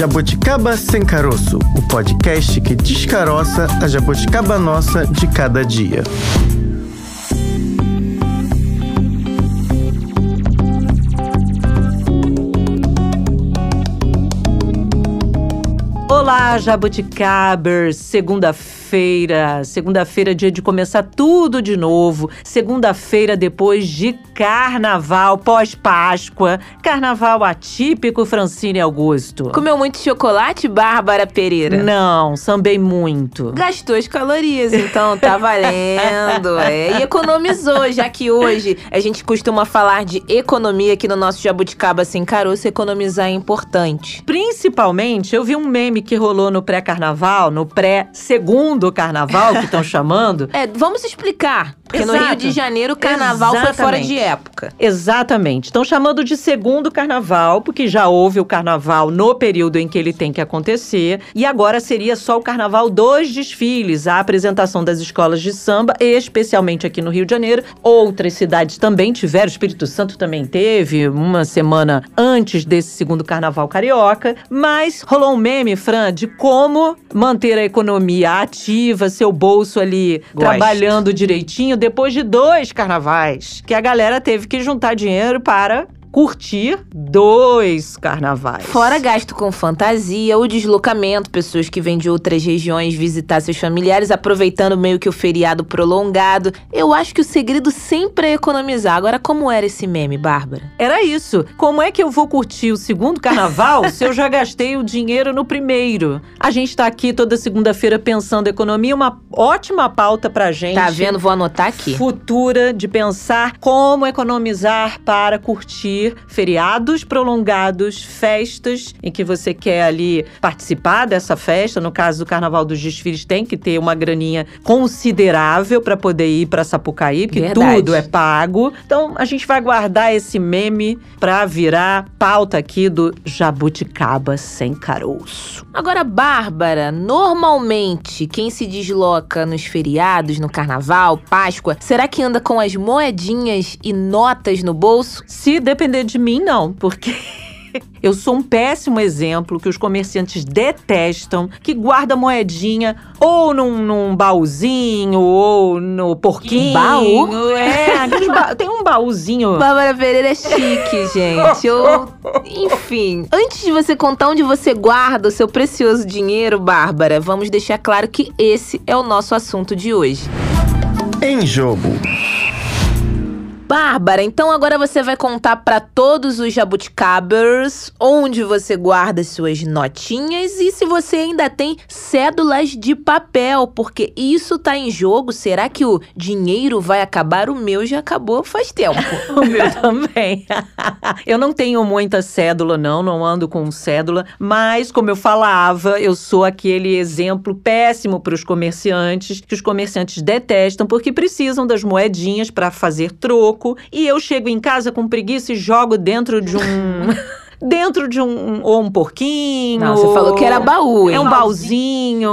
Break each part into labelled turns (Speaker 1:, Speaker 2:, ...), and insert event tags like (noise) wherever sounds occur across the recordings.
Speaker 1: Jabuticaba Sem Caroço, o podcast que descaroça a jabuticaba nossa de cada dia.
Speaker 2: Olá, jabuticabers! Segunda-feira segunda-feira. Segunda-feira, dia de começar tudo de novo. Segunda-feira, depois de carnaval, pós-Páscoa. Carnaval atípico, Francine Augusto.
Speaker 3: Comeu muito chocolate, Bárbara Pereira?
Speaker 2: Não, sambei muito.
Speaker 3: Gastou as calorias, então tá valendo. (laughs) é. E economizou, já que hoje a gente costuma falar de economia aqui no nosso Jabuticaba Sem Caroço. Economizar é importante.
Speaker 2: Principalmente, eu vi um meme que rolou no pré-carnaval, no pré-segundo do carnaval, que estão (laughs) chamando.
Speaker 3: É, vamos explicar. Porque Exato. no Rio de Janeiro o carnaval Exatamente. foi fora de época.
Speaker 2: Exatamente. Estão chamando de segundo carnaval, porque já houve o carnaval no período em que ele tem que acontecer. E agora seria só o carnaval dos desfiles, a apresentação das escolas de samba, especialmente aqui no Rio de Janeiro. Outras cidades também tiveram, o Espírito Santo também teve, uma semana antes desse segundo carnaval carioca. Mas rolou um meme, Fran, de como manter a economia ativa, seu bolso ali Gosto. trabalhando direitinho depois de dois carnavais, que a galera teve que juntar dinheiro para curtir dois carnavais.
Speaker 3: Fora gasto com fantasia, o deslocamento, pessoas que vêm de outras regiões visitar seus familiares, aproveitando meio que o feriado prolongado. Eu acho que o segredo sempre é economizar. Agora, como era esse meme, Bárbara?
Speaker 2: Era isso. Como é que eu vou curtir o segundo carnaval (laughs) se eu já gastei o dinheiro no primeiro? A gente tá aqui toda segunda-feira pensando economia, uma ótima pauta pra gente.
Speaker 3: Tá vendo? Vou anotar aqui.
Speaker 2: Futura de pensar como economizar para curtir feriados prolongados, festas em que você quer ali participar dessa festa. No caso do Carnaval dos Desfiles, tem que ter uma graninha considerável para poder ir para Sapucaí, porque Verdade. tudo é pago. Então a gente vai guardar esse meme para virar pauta aqui do Jabuticaba sem caroço.
Speaker 3: Agora, Bárbara, normalmente quem se desloca nos feriados, no Carnaval, Páscoa, será que anda com as moedinhas e notas no bolso?
Speaker 2: Se depender depender de mim, não, porque. (laughs) Eu sou um péssimo exemplo que os comerciantes detestam, que guarda moedinha ou num, num baúzinho ou no porquinho.
Speaker 3: Baú?
Speaker 2: É, (laughs) ba... tem um baúzinho.
Speaker 3: Bárbara Pereira é chique, (laughs) gente. Ou, enfim, antes de você contar onde você guarda o seu precioso dinheiro, Bárbara, vamos deixar claro que esse é o nosso assunto de hoje.
Speaker 1: Em jogo.
Speaker 3: Bárbara, então agora você vai contar para todos os jabuticabers onde você guarda suas notinhas e se você ainda tem cédulas de papel, porque isso tá em jogo. Será que o dinheiro vai acabar? O meu já acabou faz tempo. (laughs)
Speaker 2: o meu (laughs) também. eu não tenho muita cédula, não, não ando com cédula, mas como eu falava, eu sou aquele exemplo péssimo para os comerciantes, que os comerciantes detestam porque precisam das moedinhas para fazer troco e eu chego em casa com preguiça e jogo dentro de um. (laughs) dentro de um ou um porquinho.
Speaker 3: Não, você falou que era baú.
Speaker 2: Hein? É um baúzinho,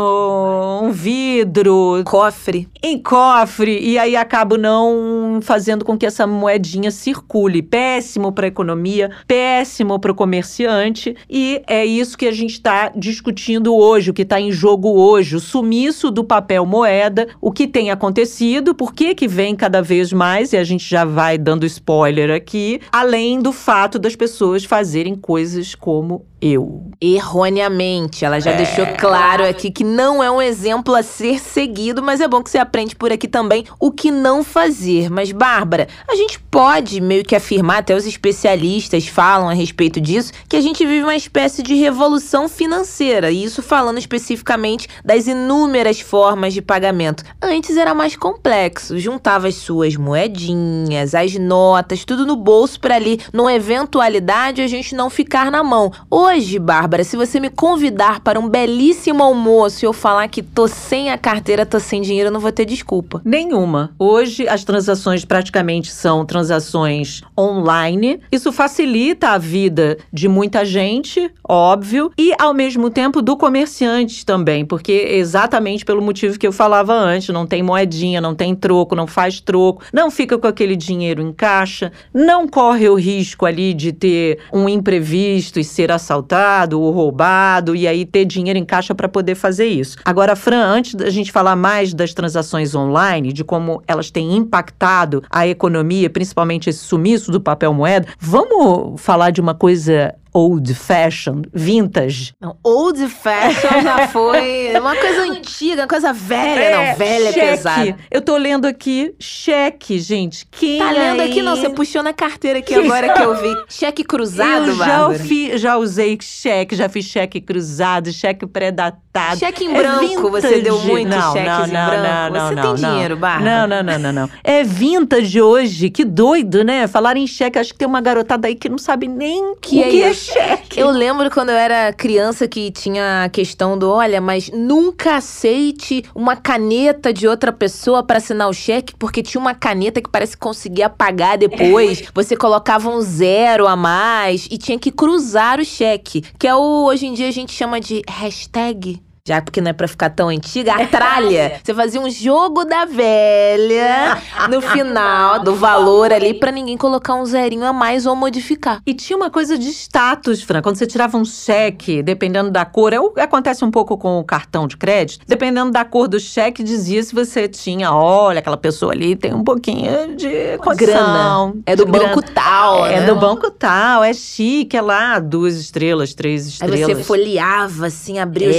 Speaker 2: um vidro,
Speaker 3: cofre.
Speaker 2: Em cofre e aí acabo não fazendo com que essa moedinha circule. Péssimo para a economia, péssimo para o comerciante e é isso que a gente está discutindo hoje, o que está em jogo hoje, o sumiço do papel moeda, o que tem acontecido, por que que vem cada vez mais e a gente já vai dando spoiler aqui, além do fato das pessoas fazerem coisas como eu.
Speaker 3: Erroneamente. Ela já é. deixou claro aqui que não é um exemplo a ser seguido, mas é bom que você aprende por aqui também o que não fazer. Mas, Bárbara, a gente pode meio que afirmar, até os especialistas falam a respeito disso, que a gente vive uma espécie de revolução financeira. E isso falando especificamente das inúmeras formas de pagamento. Antes era mais complexo. Juntava as suas moedinhas, as notas, tudo no bolso para ali, numa eventualidade, a gente não ficar na mão. Hoje Hoje, Bárbara, se você me convidar para um belíssimo almoço e eu falar que tô sem a carteira, tô sem dinheiro, eu não vou ter desculpa.
Speaker 2: Nenhuma. Hoje as transações praticamente são transações online. Isso facilita a vida de muita gente, óbvio, e ao mesmo tempo do comerciante também, porque exatamente pelo motivo que eu falava antes, não tem moedinha, não tem troco, não faz troco, não fica com aquele dinheiro em caixa, não corre o risco ali de ter um imprevisto e ser assaltado assaltado ou roubado e aí ter dinheiro em caixa para poder fazer isso. Agora, Fran, antes da gente falar mais das transações online, de como elas têm impactado a economia, principalmente esse sumiço do papel moeda, vamos falar de uma coisa old fashion, vintage.
Speaker 3: Não, old fashion já (laughs) foi uma coisa antiga, uma coisa velha.
Speaker 2: É,
Speaker 3: não, velha
Speaker 2: cheque.
Speaker 3: é pesado.
Speaker 2: Eu tô lendo aqui cheque, gente. Quem
Speaker 3: Tá lendo
Speaker 2: aí?
Speaker 3: aqui? Não, você puxou na carteira aqui agora que eu vi. (laughs) Cheque cruzado,
Speaker 2: Eu já, fi- já usei cheque, já fiz cheque cruzado, cheque pré-datado.
Speaker 3: Cheque em
Speaker 2: É
Speaker 3: branco, você deu
Speaker 2: vintage.
Speaker 3: muito
Speaker 2: não,
Speaker 3: cheques
Speaker 2: não,
Speaker 3: em
Speaker 2: não,
Speaker 3: branco.
Speaker 2: Não,
Speaker 3: Você
Speaker 2: não,
Speaker 3: tem
Speaker 2: não.
Speaker 3: dinheiro, Bárbara?
Speaker 2: Não, não, não, não, não. É vintage hoje, que doido, né? Falar em cheque, acho que tem uma garotada aí que não sabe nem
Speaker 3: Que
Speaker 2: o
Speaker 3: é
Speaker 2: que é
Speaker 3: isso?
Speaker 2: Cheque.
Speaker 3: Eu lembro quando eu era criança que tinha a questão do, olha, mas nunca aceite uma caneta de outra pessoa para assinar o cheque, porque tinha uma caneta que parece que conseguia pagar depois. (laughs) Você colocava um zero a mais e tinha que cruzar o cheque, que é o hoje em dia a gente chama de hashtag. Já porque não é pra ficar tão antiga, a tralha. (laughs) Você fazia um jogo da velha no final do (laughs) valor ali pra ninguém colocar um zerinho a mais ou modificar.
Speaker 2: E tinha uma coisa de status, Fran. Quando você tirava um cheque, dependendo da cor, é o- acontece um pouco com o cartão de crédito, dependendo da cor do cheque, dizia se você tinha, olha, aquela pessoa ali tem um pouquinho de condição,
Speaker 3: grana. É do
Speaker 2: de
Speaker 3: banco
Speaker 2: grana.
Speaker 3: tal,
Speaker 2: É
Speaker 3: né?
Speaker 2: do banco tal, é chique, é lá, duas estrelas, três
Speaker 3: Aí
Speaker 2: estrelas.
Speaker 3: você folheava, assim, abria o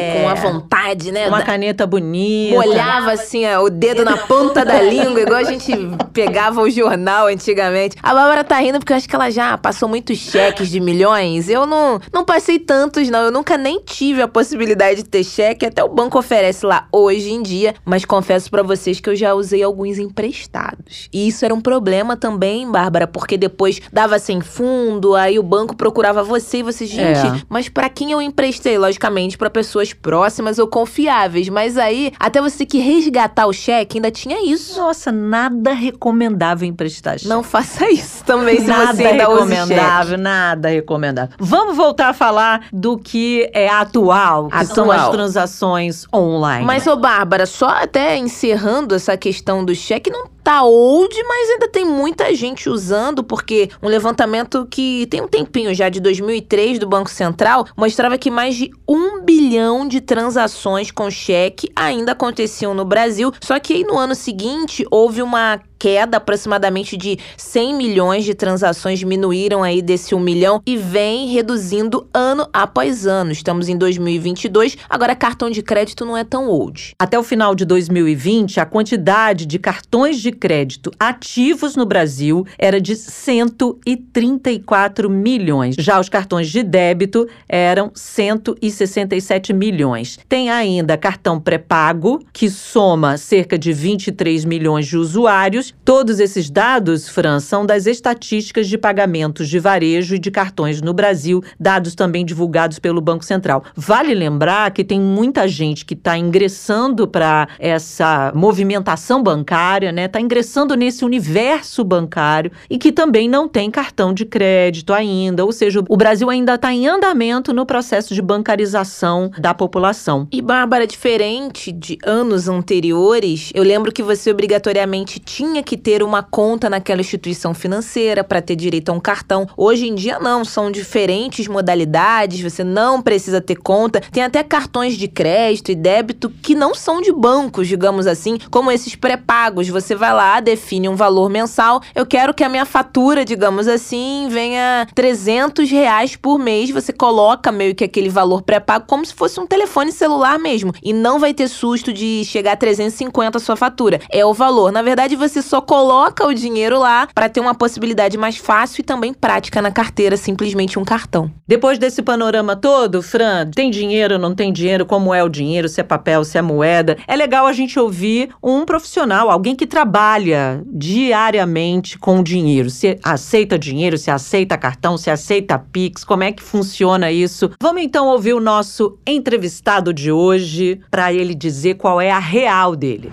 Speaker 2: É.
Speaker 3: com a vontade, né?
Speaker 2: Uma
Speaker 3: Da-
Speaker 2: caneta bonita.
Speaker 3: Molhava assim ó, o dedo na ponta da língua, igual a gente pegava o jornal antigamente. A Bárbara tá rindo porque eu acho que ela já passou muitos cheques de milhões. Eu não, não passei tantos, não. Eu nunca nem tive a possibilidade de ter cheque. Até o banco oferece lá hoje em dia. Mas confesso pra vocês que eu já usei alguns emprestados. E isso era um problema também, Bárbara, porque depois dava sem fundo, aí o banco procurava você e você, gente,
Speaker 2: É.
Speaker 3: mas pra quem eu emprestei? Logicamente, pra pessoas próximas ou confiáveis. Mas aí, até você ter que resgatar o cheque, ainda tinha isso.
Speaker 2: Nossa, nada recomendável emprestar cheque.
Speaker 3: Não faça isso também, se
Speaker 2: nada
Speaker 3: você ainda
Speaker 2: recomendável, nada recomendável. Vamos voltar a falar do que é atual, que são as
Speaker 3: Atual.
Speaker 2: transações online.
Speaker 3: Mas, ô Bárbara, só até encerrando essa questão do cheque, não tá old, mas ainda tem muita gente usando, porque um levantamento que tem um tempinho já, de 2003, do Banco Central, mostrava que mais de um bilhão de transações com cheque ainda aconteciam no Brasil, só que aí no ano seguinte houve uma queda aproximadamente de 100 milhões de transações diminuíram aí desse 1 milhão e vem reduzindo ano após ano. Estamos em 2022, agora cartão de crédito não é tão old.
Speaker 2: Até o final de 2020, a quantidade de cartões de crédito ativos no Brasil era de 134 milhões. Já os cartões de débito eram 167 milhões. Tem ainda cartão pré-pago, que soma cerca de 23 milhões de usuários. Todos esses dados, Fran, são das estatísticas de pagamentos de varejo e de cartões no Brasil, dados também divulgados pelo Banco Central. Vale lembrar que tem muita gente que está ingressando para essa movimentação bancária, né? Está ingressando nesse universo bancário e que também não tem cartão de crédito ainda. Ou seja, o Brasil ainda está em andamento no processo de bancarização da população.
Speaker 3: E Bárbara, diferente de anos anteriores, eu lembro que você obrigatoriamente tinha que ter uma conta naquela instituição financeira para ter direito a um cartão. Hoje em dia não, são diferentes modalidades, você não precisa ter conta. Tem até cartões de crédito e débito que não são de bancos, digamos assim, como esses pré-pagos. Você vai lá, define um valor mensal. Eu quero que a minha fatura, digamos assim, venha 300 reais por mês. Você coloca meio que aquele valor pré-pago como se fosse um telefone celular mesmo. E não vai ter susto de chegar a 350 a sua fatura. É o valor. Na verdade, você só coloca o dinheiro lá para ter uma possibilidade mais fácil e também prática na carteira, simplesmente um cartão.
Speaker 2: Depois desse panorama todo, Fran, tem dinheiro, não tem dinheiro, como é o dinheiro, se é papel, se é moeda. É legal a gente ouvir um profissional, alguém que trabalha diariamente com dinheiro. Se aceita dinheiro, se aceita cartão, se aceita Pix, como é que funciona isso? Vamos então ouvir o nosso entrevistado de hoje para ele dizer qual é a real dele.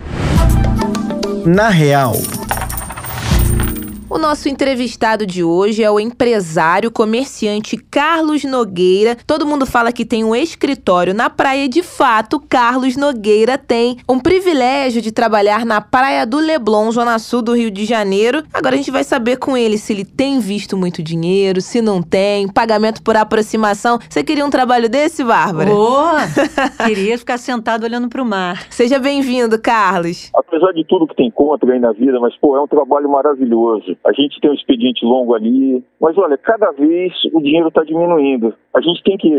Speaker 1: Na real,
Speaker 3: O nosso entrevistado de hoje é o empresário comerciante Carlos Nogueira. Todo mundo fala que tem um escritório na praia, de fato, Carlos Nogueira tem um privilégio de trabalhar na Praia do Leblon, zona sul do Rio de Janeiro. Agora a gente vai saber com ele se ele tem visto muito dinheiro, se não tem, pagamento por aproximação. Você queria um trabalho desse, Bárbara?
Speaker 2: Boa! (laughs) Queria ficar sentado olhando para o mar.
Speaker 3: Seja bem-vindo, Carlos.
Speaker 4: Apesar de tudo que tem contra aí na vida, mas pô, é um trabalho maravilhoso. A gente tem um expediente longo ali, mas olha, cada vez o dinheiro está diminuindo. A gente tem que,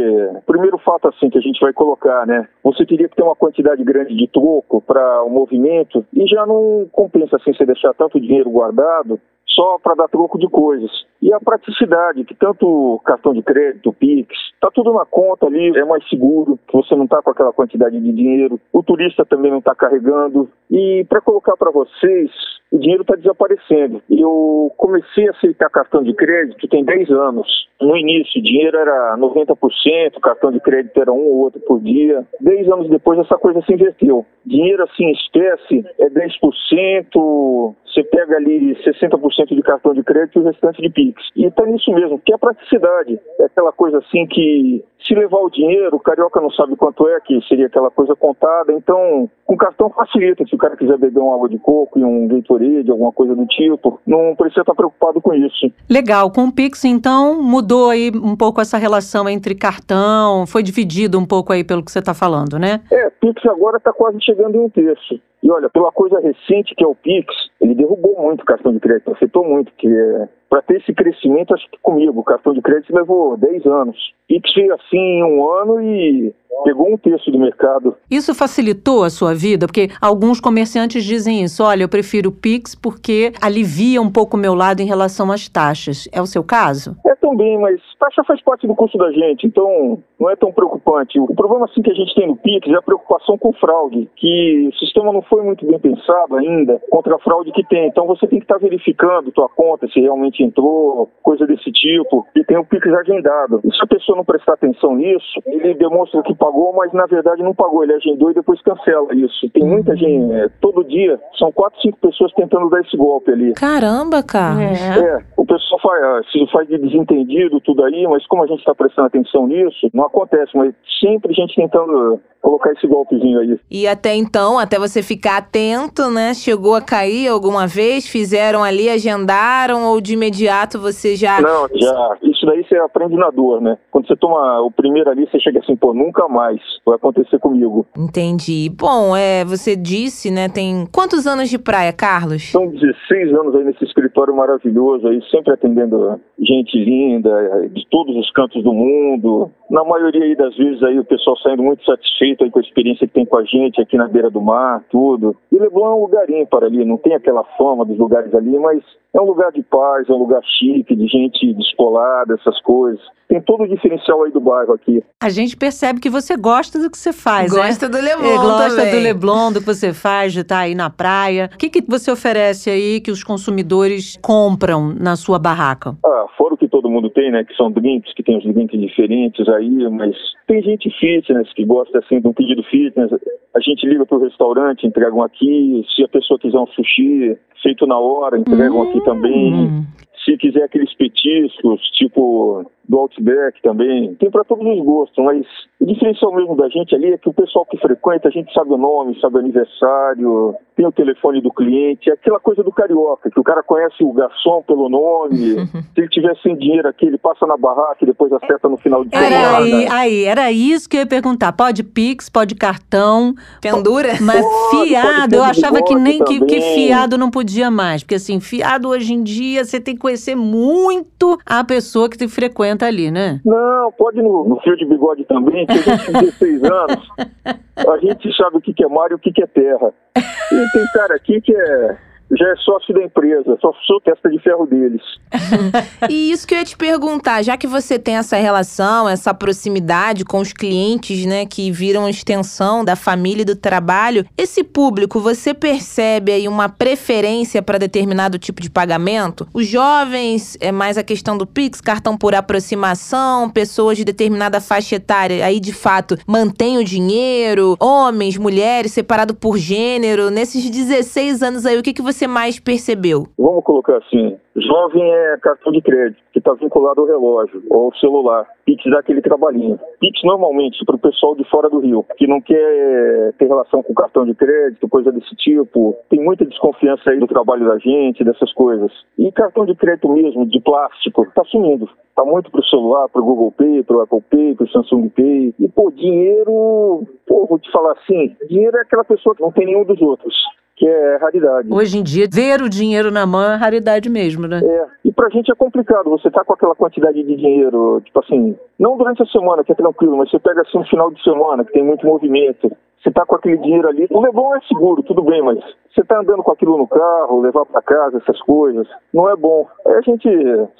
Speaker 4: primeiro fato assim que a gente vai colocar, né? Você teria que ter uma quantidade grande de troco para o movimento e já não compensa assim você deixar tanto dinheiro guardado só para dar troco de coisas. E a praticidade, que tanto cartão de crédito, Pix, tá tudo na conta ali, é mais seguro, você não tá com aquela quantidade de dinheiro, o turista também não tá carregando. E para colocar para vocês, o dinheiro está desaparecendo. Eu comecei a aceitar cartão de crédito tem 10 anos. No início, o dinheiro era 90%, cartão de crédito era um ou outro por dia. 10 anos depois, essa coisa se inverteu. Dinheiro assim, espécie, é 10%, você pega ali 60% de cartão de crédito e o restante de Pix. E está nisso mesmo, que é praticidade. É aquela coisa assim que se levar o dinheiro, o carioca não sabe quanto é, que seria aquela coisa contada. Então, com cartão facilita. Se o cara quiser beber uma água de coco e um Gatorade, alguma coisa do tipo, não precisa estar preocupado com isso.
Speaker 2: Legal. Com o Pix, então, mudou aí um pouco essa relação entre cartão, foi dividido um pouco aí pelo que você está falando, né?
Speaker 4: É, Pix agora está quase chegando em um terço. E olha, pela coisa recente que é o Pix, ele derrubou muito o cartão de crédito, afetou muito, que é, para ter esse crescimento, acho que comigo, o cartão de crédito levou 10 anos. Pix veio assim um ano e pegou um terço do mercado.
Speaker 2: Isso facilitou a sua vida? Porque alguns comerciantes dizem isso. Olha, eu prefiro o Pix porque alivia um pouco o meu lado em relação às taxas. É o seu caso?
Speaker 4: É também, mas taxa faz parte do custo da gente, então não é tão preocupante. O problema assim que a gente tem no Pix é a preocupação com fraude, que o sistema não foi muito bem pensado ainda contra a fraude que tem. Então você tem que estar verificando tua conta se realmente entrou, coisa desse tipo, e tem o Pix agendado. E se a pessoa não prestar atenção nisso, ele demonstra que pagou, mas na verdade não pagou, ele agendou e depois cancela isso. Tem muita gente, é, todo dia, são quatro, cinco pessoas tentando dar esse golpe ali.
Speaker 3: Caramba, cara.
Speaker 2: É.
Speaker 4: É, o pessoal faz, se faz de desentendido tudo aí, mas como a gente está prestando atenção nisso, não acontece, mas sempre a gente tentando colocar esse golpezinho aí.
Speaker 3: E até então, até você ficar atento, né? Chegou a cair alguma vez? Fizeram ali, agendaram ou de imediato você já.
Speaker 4: Não, já. Daí você aprende na dor, né? Quando você toma o primeiro ali, você chega assim, pô, nunca mais vai acontecer comigo.
Speaker 3: Entendi. Bom, é, você disse, né? Tem quantos anos de praia, Carlos?
Speaker 4: São 16 anos aí nesse escritório maravilhoso aí, sempre atendendo gente linda, de todos os cantos do mundo. Na maioria aí das vezes aí o pessoal saindo muito satisfeito aí com a experiência que tem com a gente aqui na beira do mar, tudo. E Leblon é um lugar ímpar ali, não tem aquela fama dos lugares ali, mas é um lugar de paz, é um lugar chique, de gente descolada, essas coisas. Tem todo o diferencial aí do bairro aqui.
Speaker 2: A gente percebe que você gosta do que você faz, né?
Speaker 3: Gosta do Leblon
Speaker 2: É, gosta
Speaker 3: também.
Speaker 2: do Leblon, do que você faz, de estar aí na praia. O que, que você oferece aí que os consumidores compram na sua barraca?
Speaker 4: Ah, fora o que todo mundo tem, né? Que são drinks, que tem os drinks diferentes aí, mas tem gente fitness que gosta assim de um pedido fitness. A gente liga pro restaurante, entregam aqui. Se a pessoa quiser um sushi feito na hora, entregam aqui também. Se quiser aqueles petiscos, tipo do Outback também, tem para todos os gostos, mas o diferencial mesmo da gente ali é que o pessoal que frequenta, a gente sabe o nome, sabe o aniversário, tem o telefone do cliente, é aquela coisa do carioca, que o cara conhece o garçom pelo nome, (laughs) se ele tiver sem dinheiro aqui, ele passa na barraca e depois acerta no final de
Speaker 2: Era
Speaker 4: semana.
Speaker 2: aí, aí, era isso que eu ia perguntar. Pode Pix, pode cartão.
Speaker 3: Pendura?
Speaker 2: Mas
Speaker 4: Pode,
Speaker 2: fiado,
Speaker 4: pode
Speaker 2: eu achava que nem que, que fiado não podia mais. Porque assim, fiado hoje em dia, você tem que conhecer muito a pessoa que te frequenta ali, né?
Speaker 4: Não, pode no, no fio de bigode também, que a gente tem 16 (laughs) anos. A gente sabe o que que é mar e o que que é terra. E tem cara aqui que é já é sócio da empresa, só sou testa de ferro deles. (laughs)
Speaker 3: E isso que eu ia te perguntar, já que você tem essa relação, essa proximidade com os clientes, né, que viram extensão da família e do trabalho, esse público, você percebe aí uma preferência para determinado tipo de pagamento? Os jovens, é mais a questão do Pix, cartão por aproximação, pessoas de determinada faixa etária, aí de fato mantém o dinheiro, homens, mulheres, separado por gênero. Nesses 16 anos aí, o que, que você você mais percebeu?
Speaker 4: Vamos colocar assim, jovem é cartão de crédito, que está vinculado ao relógio ou ao celular. Pix dá aquele trabalhinho. Pix normalmente para o pessoal de fora do Rio, que não quer ter relação com cartão de crédito, coisa desse tipo. Tem muita desconfiança aí do trabalho da gente, dessas coisas. E cartão de crédito mesmo, de plástico, está sumindo. Está muito pro celular, pro Google Pay, pro Apple Pay, pro Samsung Pay. E, pô, dinheiro, pô, vou te falar assim, dinheiro é aquela pessoa que não tem nenhum dos outros que é raridade.
Speaker 2: Hoje em dia, ver o dinheiro na mão é raridade mesmo, né?
Speaker 4: É, e pra gente é complicado, você tá com aquela quantidade de dinheiro, tipo assim, não durante a semana, que é tranquilo, mas você pega assim um final de semana, que tem muito movimento, você tá com aquele dinheiro ali, o Leblon é seguro, tudo bem, mas você tá andando com aquilo no carro, levar para casa, essas coisas, não é bom. Aí a gente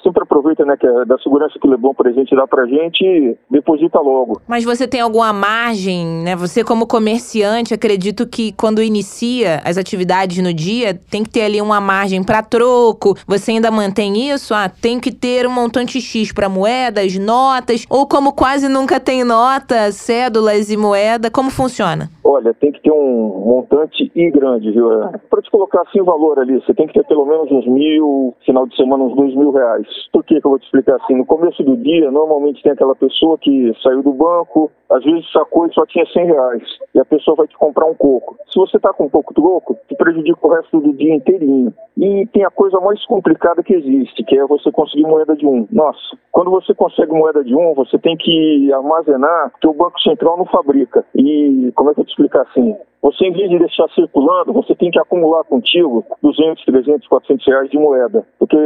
Speaker 4: sempre aproveita, né, que é da segurança que o Leblon presente dá pra gente e deposita logo.
Speaker 3: Mas você tem alguma margem, né? Você como comerciante, acredito que quando inicia as atividades no dia, tem que ter ali uma margem para troco. Você ainda mantém isso? Ah, tem que ter um montante X para moedas, notas, ou como quase nunca tem nota, cédulas e moeda, como funciona?
Speaker 4: Olha, tem que ter um montante e grande, viu? Para te colocar assim o valor ali, você tem que ter pelo menos uns mil, final de semana uns dois mil reais. Por que, que eu vou te explicar assim? No começo do dia, normalmente tem aquela pessoa que saiu do banco, às vezes sacou e só tinha 100 reais. E a pessoa vai te comprar um coco. Se você tá com um pouco troco, te prejudica o resto do dia inteirinho. E tem a coisa mais complicada que existe, que é você conseguir moeda de um. Nossa, quando você consegue moeda de um, você tem que armazenar, que o Banco Central não fabrica. E como é que eu te explicar assim? Você, em vez de deixar circulando, você tem que acumular contigo 200, 300, 400 reais de moeda. Porque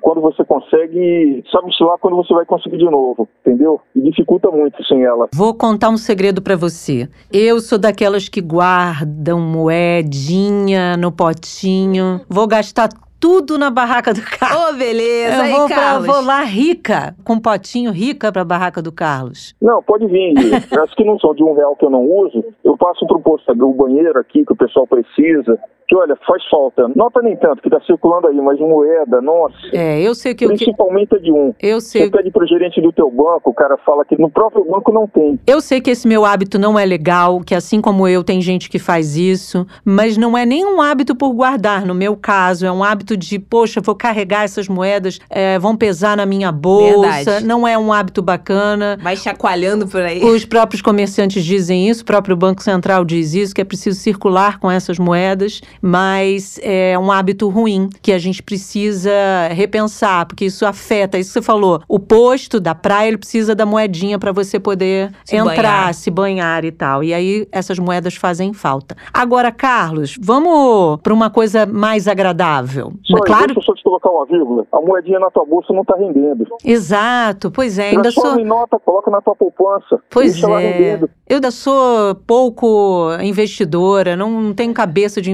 Speaker 4: quando você consegue, sabe-se lá quando você vai conseguir de novo, entendeu? E dificulta muito sem ela.
Speaker 2: Vou contar um segredo para você. Eu sou daquelas que guardam moedinha no potinho. Vou gastar tudo na barraca do (laughs) Carlos.
Speaker 3: Ô, oh, beleza,
Speaker 2: eu
Speaker 3: aí,
Speaker 2: vou, pra, vou lá rica, com um potinho rica pra barraca do Carlos.
Speaker 4: Não, pode vir. (laughs) As que não são de um real que eu não uso, eu passo pro posto, o banheiro aqui que o pessoal precisa que olha, faz falta. Nota nem tanto, que tá circulando aí, mas moeda, nossa.
Speaker 2: É, eu sei que...
Speaker 4: Principalmente a de um.
Speaker 2: Eu sei.
Speaker 4: Você pede pro gerente do teu banco, o cara fala que no próprio banco não tem.
Speaker 2: Eu sei que esse meu hábito não é legal, que assim como eu, tem gente que faz isso, mas não é nem um hábito por guardar, no meu caso, é um hábito de, poxa, vou carregar essas moedas, é, vão pesar na minha bolsa,
Speaker 3: Verdade.
Speaker 2: não é um hábito bacana.
Speaker 3: Vai chacoalhando por aí.
Speaker 2: Os próprios comerciantes dizem isso, o próprio Banco Central diz isso, que é preciso circular com essas moedas mas é um hábito ruim que a gente precisa repensar, porque isso afeta, isso que você falou, o posto da praia, ele precisa da moedinha para você poder
Speaker 3: Se
Speaker 2: entrar,
Speaker 3: banhar.
Speaker 2: se banhar e tal. E aí essas moedas fazem falta. Agora, Carlos, vamos para uma coisa mais agradável.
Speaker 4: Só,
Speaker 2: claro,
Speaker 4: Deixa eu só te colocar uma vírgula. A moedinha na tua bolsa não tá rendendo.
Speaker 2: exato. Pois é, ainda
Speaker 4: Transforma
Speaker 2: sou
Speaker 4: em nota, coloca na tua poupança.
Speaker 2: Pois é. Eu ainda sou pouco investidora, não tenho cabeça de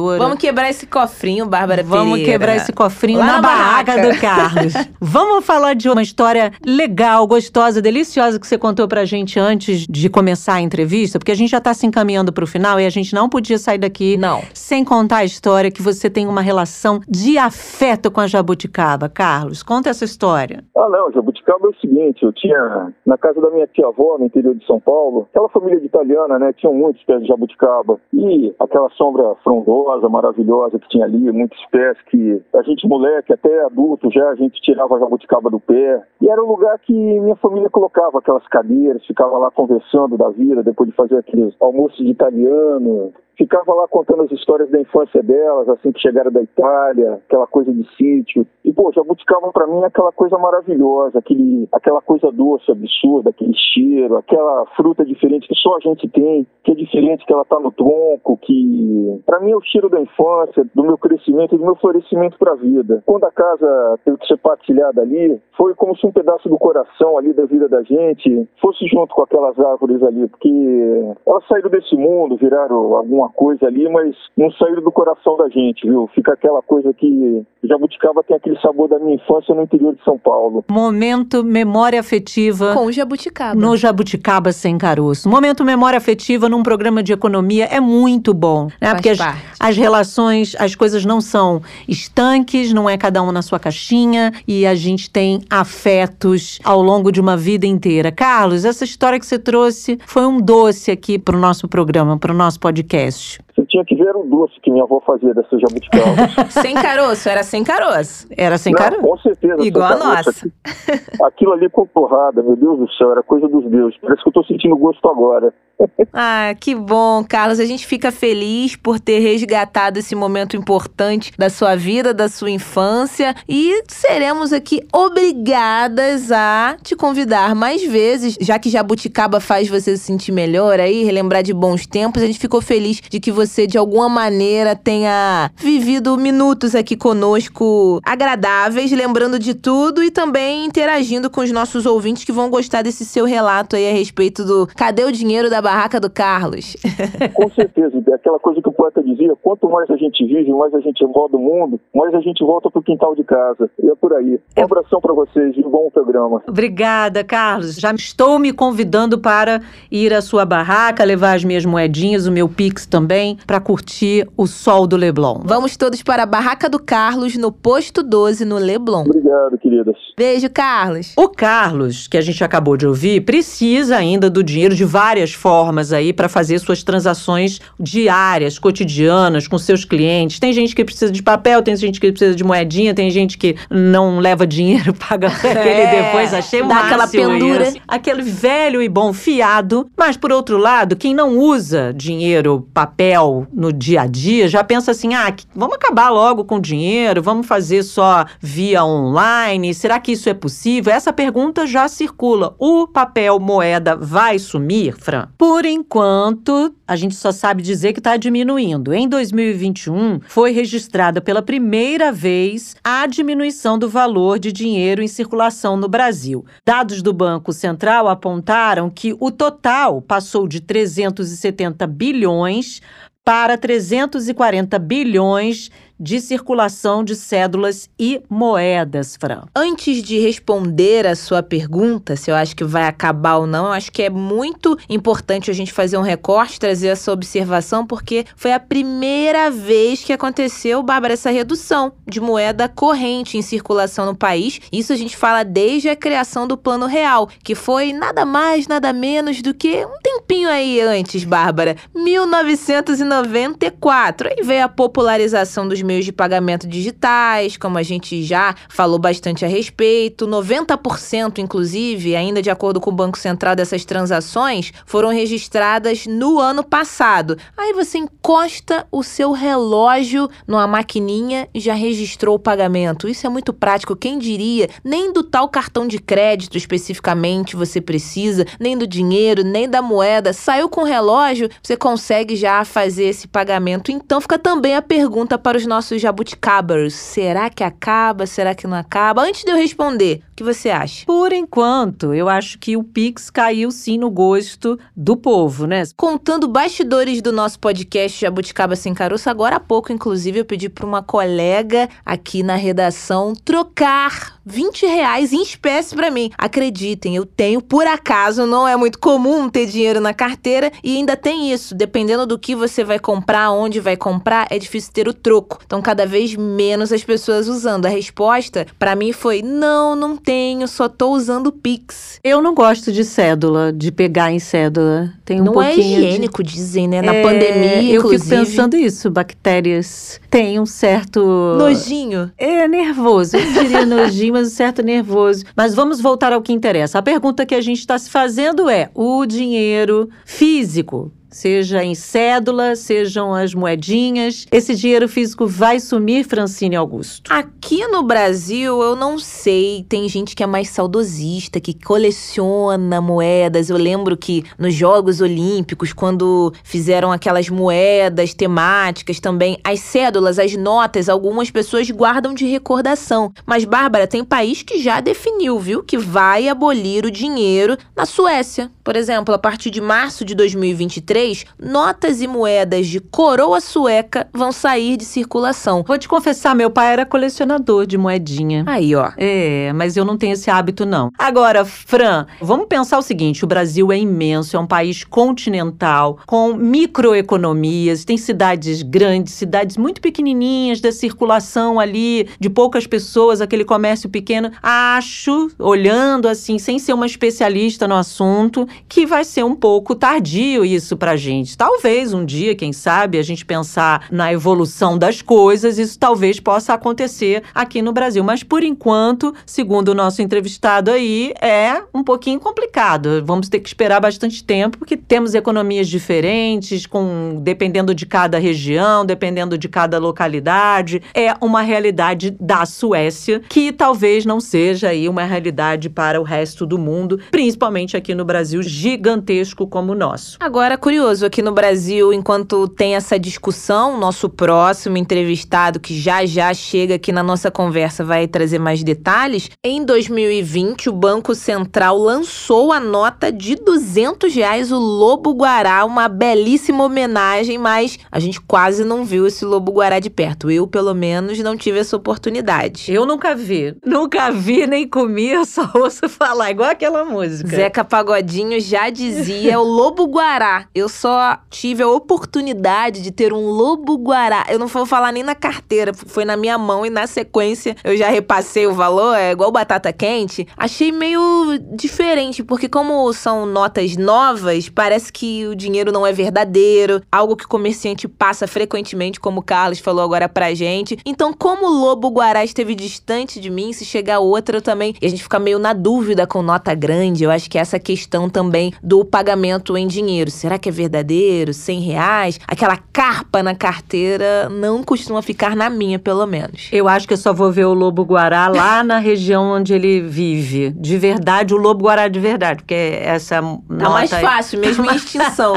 Speaker 3: Vamos quebrar esse cofrinho, Bárbara
Speaker 2: Vamos
Speaker 3: Pereira.
Speaker 2: quebrar esse cofrinho
Speaker 3: Lá
Speaker 2: na,
Speaker 3: na
Speaker 2: barraca,
Speaker 3: barraca.
Speaker 2: do Carlos. (laughs) Vamos falar de uma história legal, gostosa, deliciosa que você contou pra gente antes de começar a entrevista, porque a gente já tá se encaminhando pro final e a gente não podia sair daqui
Speaker 3: Não.
Speaker 2: sem contar a história que você tem uma relação de afeto com a jabuticaba. Carlos, conta essa história.
Speaker 4: Ah, não, Jabuticaba é o seguinte, eu tinha, na casa da minha tia-avó, no interior de São Paulo, aquela família de italiana, né, tinham muitos pés de jabuticaba. E aquela sombra frondosa, maravilhosa que tinha ali, muitos pés que a gente, moleque, até adulto já, a gente tirava a jabuticaba do pé. E era o lugar que minha família colocava aquelas cadeiras, ficava lá conversando da vida, depois de fazer aqueles almoços de italiano, ficava lá contando as histórias da infância delas, assim que chegaram da Itália, aquela coisa de sítio. E, pô, jabuticaba pra mim é aquela coisa maravilhosa, aquele, aquela coisa doce, absurda, aquele cheiro, aquela fruta diferente que só a gente tem, que é diferente que ela tá no tronco, que pra mim é o cheiro da infância, do meu crescimento, do meu florescimento pra vida. Quando a casa teve que ser partilhada ali, foi como se um pedaço do coração ali da vida da gente fosse junto com aquelas árvores ali, porque elas saíram desse mundo, viraram alguma coisa ali, mas não saíram do coração da gente, viu? Fica aquela coisa que Jabuticaba tem aquele sabor da minha infância no interior de São Paulo.
Speaker 2: Momento memória afetiva.
Speaker 3: Com o jabuticaba.
Speaker 2: No Jabuticaba Sem Caroço. Momento memória afetiva num programa de economia é muito bom, né?
Speaker 3: Faz
Speaker 2: Porque as, as relações, as coisas não são estanques, não é cada um na sua caixinha e a gente tem afetos ao longo de uma vida inteira. Carlos, essa história que você trouxe foi um doce aqui pro nosso programa, pro nosso podcast.
Speaker 4: Você tinha que ver o doce que minha avó fazia dessas jabuticabas. (laughs)
Speaker 3: sem caroço, era sem caroço.
Speaker 2: Era sem
Speaker 4: Não,
Speaker 2: caroço.
Speaker 4: Com certeza.
Speaker 3: Igual a nossa.
Speaker 4: Aquilo, aquilo ali com torrada, meu Deus do céu, era coisa dos deuses. Parece que eu tô sentindo gosto agora. (laughs)
Speaker 3: Ah, que bom, Carlos. A gente fica feliz por ter resgatado esse momento importante da sua vida, da sua infância. E seremos aqui obrigadas a te convidar mais vezes, já que Jabuticaba faz você se sentir melhor aí, relembrar de bons tempos. A gente ficou feliz de que você, de alguma maneira, tenha vivido minutos aqui conosco agradáveis, lembrando de tudo e também interagindo com os nossos ouvintes que vão gostar desse seu relato aí a respeito do cadê o dinheiro da barraca do Carlos? (laughs)
Speaker 4: Com certeza, é aquela coisa que o poeta dizia: quanto mais a gente vive, mais a gente roda o mundo, mais a gente volta pro quintal de casa. E é por aí. Um abração para vocês e um bom programa.
Speaker 2: Obrigada, Carlos. Já estou me convidando para ir à sua barraca, levar as minhas moedinhas, o meu Pix também, para curtir o sol do Leblon.
Speaker 3: Vamos todos para a barraca do Carlos no posto 12 no Leblon.
Speaker 4: Obrigado, queridas.
Speaker 3: Beijo, Carlos.
Speaker 2: O Carlos, que a gente acabou de ouvir, precisa ainda do dinheiro de várias formas aí para fazer suas transações diárias, cotidianas com seus clientes. Tem gente que precisa de papel, tem gente que precisa de moedinha, tem gente que não leva dinheiro, (laughs) paga aquele depois. Achei o
Speaker 3: dá aquela pendura.
Speaker 2: isso. Aquele velho e bom fiado. Mas, por outro lado, quem não usa dinheiro, papel no dia a dia, já pensa assim: ah, vamos acabar logo com o dinheiro, vamos fazer só via online. Será que isso é possível? Essa pergunta já circula. O papel moeda vai sumir, Fran? Por enquanto, a gente só sabe dizer que está diminuindo. Em 2021, foi registrada pela primeira vez a diminuição do valor de dinheiro em circulação no Brasil. Dados do Banco Central apontaram que o total passou de 370 bilhões para 340 bilhões de circulação de cédulas e moedas, Fran.
Speaker 3: Antes de responder a sua pergunta, se eu acho que vai acabar ou não, eu acho que é muito importante a gente fazer um recorte, trazer essa observação, porque foi a primeira vez que aconteceu, Bárbara, essa redução de moeda corrente em circulação no país. Isso a gente fala desde a criação do Plano Real, que foi nada mais, nada menos do que um tempinho aí antes, Bárbara, 1994. Aí veio a popularização dos meios de pagamento digitais, como a gente já falou bastante a respeito. 90%, inclusive, ainda de acordo com o Banco Central, dessas transações foram registradas no ano passado. Aí você encosta o seu relógio numa maquininha e já registrou o pagamento. Isso é muito prático. Quem diria? Nem do tal cartão de crédito especificamente você precisa, nem do dinheiro, nem da moeda. Saiu com o relógio, você consegue já fazer esse pagamento. Então fica também a pergunta para os nossos jabuticabers. Será que acaba? Será que não acaba? Antes de eu responder, que você acha?
Speaker 2: Por enquanto, eu acho que o Pix caiu sim no gosto do povo, né?
Speaker 3: Contando bastidores do nosso podcast Jabuticaba Sem Caroço, agora há pouco, inclusive, eu pedi para uma colega aqui na redação trocar 20 reais em espécie para mim. Acreditem, eu tenho, por acaso, não é muito comum ter dinheiro na carteira e ainda tem isso. Dependendo do que você vai comprar, onde vai comprar, é difícil ter o troco. Então, cada vez menos as pessoas usando. A resposta para mim foi: não, não tenho, só tô usando Pix.
Speaker 2: Eu não gosto de cédula, de pegar em cédula. Tem um
Speaker 3: não é
Speaker 2: pouquinho de-
Speaker 3: higiênico, dizem, né? Na
Speaker 2: É,
Speaker 3: pandemia,
Speaker 2: Eu
Speaker 3: inclusive.
Speaker 2: fico pensando isso, bactérias têm um certo...
Speaker 3: Nojinho.
Speaker 2: É nervoso, eu diria nojinho, mas um certo nervoso. Mas vamos voltar ao que interessa. A pergunta que a gente está se fazendo é: o dinheiro físico, seja em cédula, sejam as moedinhas, esse dinheiro físico vai sumir, Francine Augusto?
Speaker 3: Aqui no Brasil, eu não sei. Tem gente que é mais saudosista, que coleciona moedas. Eu lembro que nos Jogos Olímpicos, quando fizeram aquelas moedas temáticas também, as cédulas, as notas, algumas pessoas guardam de recordação. Mas, Bárbara, tem país que já definiu, viu, que vai abolir o dinheiro na Suécia. Por exemplo, a partir de março de 2023, notas e moedas de coroa sueca vão sair de circulação.
Speaker 2: Vou te confessar, meu pai era colecionador de moedinha.
Speaker 3: Aí, ó.
Speaker 2: É, mas eu não tenho esse hábito, não. Agora, Fran, vamos pensar o seguinte: o Brasil é imenso, é um país continental, com microeconomias, tem cidades grandes, cidades muito pequenininhas, da circulação ali de poucas pessoas, aquele comércio pequeno. Acho, olhando assim, sem ser uma especialista no assunto, que vai ser um pouco tardio isso para pra gente. Talvez um dia, quem sabe, a gente pensar na evolução das coisas, isso talvez possa acontecer aqui no Brasil. Mas por enquanto, segundo o nosso entrevistado aí, é um pouquinho complicado. Vamos ter que esperar bastante tempo, porque temos economias diferentes, com dependendo de cada região, dependendo de cada localidade. É uma realidade da Suécia que talvez não seja aí uma realidade para o resto do mundo, principalmente aqui no Brasil, gigantesco como o nosso.
Speaker 3: Agora, curioso, aqui no Brasil, enquanto tem essa discussão, nosso próximo entrevistado, que já já chega aqui na nossa conversa, vai trazer mais detalhes. Em 2020, o Banco Central lançou a nota de 200 reais, o Lobo Guará, uma belíssima homenagem, mas a gente quase não viu esse Lobo Guará de perto. Eu, pelo menos, não tive essa oportunidade.
Speaker 2: Eu nunca vi. Nunca vi nem comi, eu só ouço falar, igual aquela música.
Speaker 3: Zeca Pagodinho já dizia o Lobo Guará. Eu só tive a oportunidade de ter um Lobo Guará. Eu não vou falar nem na carteira, foi na minha mão e na sequência eu já repassei o valor, é igual batata quente. Achei meio diferente, porque como são notas novas, parece que o dinheiro não é verdadeiro, algo que o comerciante passa frequentemente, como o Carlos falou agora pra gente. Então, como o Lobo Guará esteve distante de mim, se chegar outra eu também, e a gente fica meio na dúvida com nota grande, eu acho que essa questão também do pagamento em dinheiro. Será que é verdadeiro? 100 reais? Aquela carpa na carteira não costuma ficar na minha, pelo menos.
Speaker 2: Eu acho que eu só vou ver o Lobo Guará lá (laughs) na região onde ele vive. De verdade, o Lobo Guará de verdade, porque essa
Speaker 3: Tá mais fácil, mesmo em (laughs) extinção.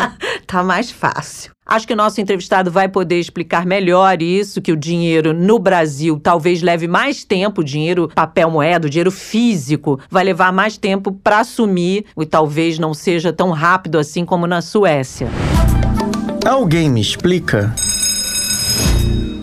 Speaker 2: tá mais fácil. Acho que o nosso entrevistado vai poder explicar melhor isso, que o dinheiro no Brasil talvez leve mais tempo, dinheiro papel moeda, dinheiro físico, vai levar mais tempo para assumir e talvez não seja tão rápido assim como na Suécia.
Speaker 1: Alguém me explica?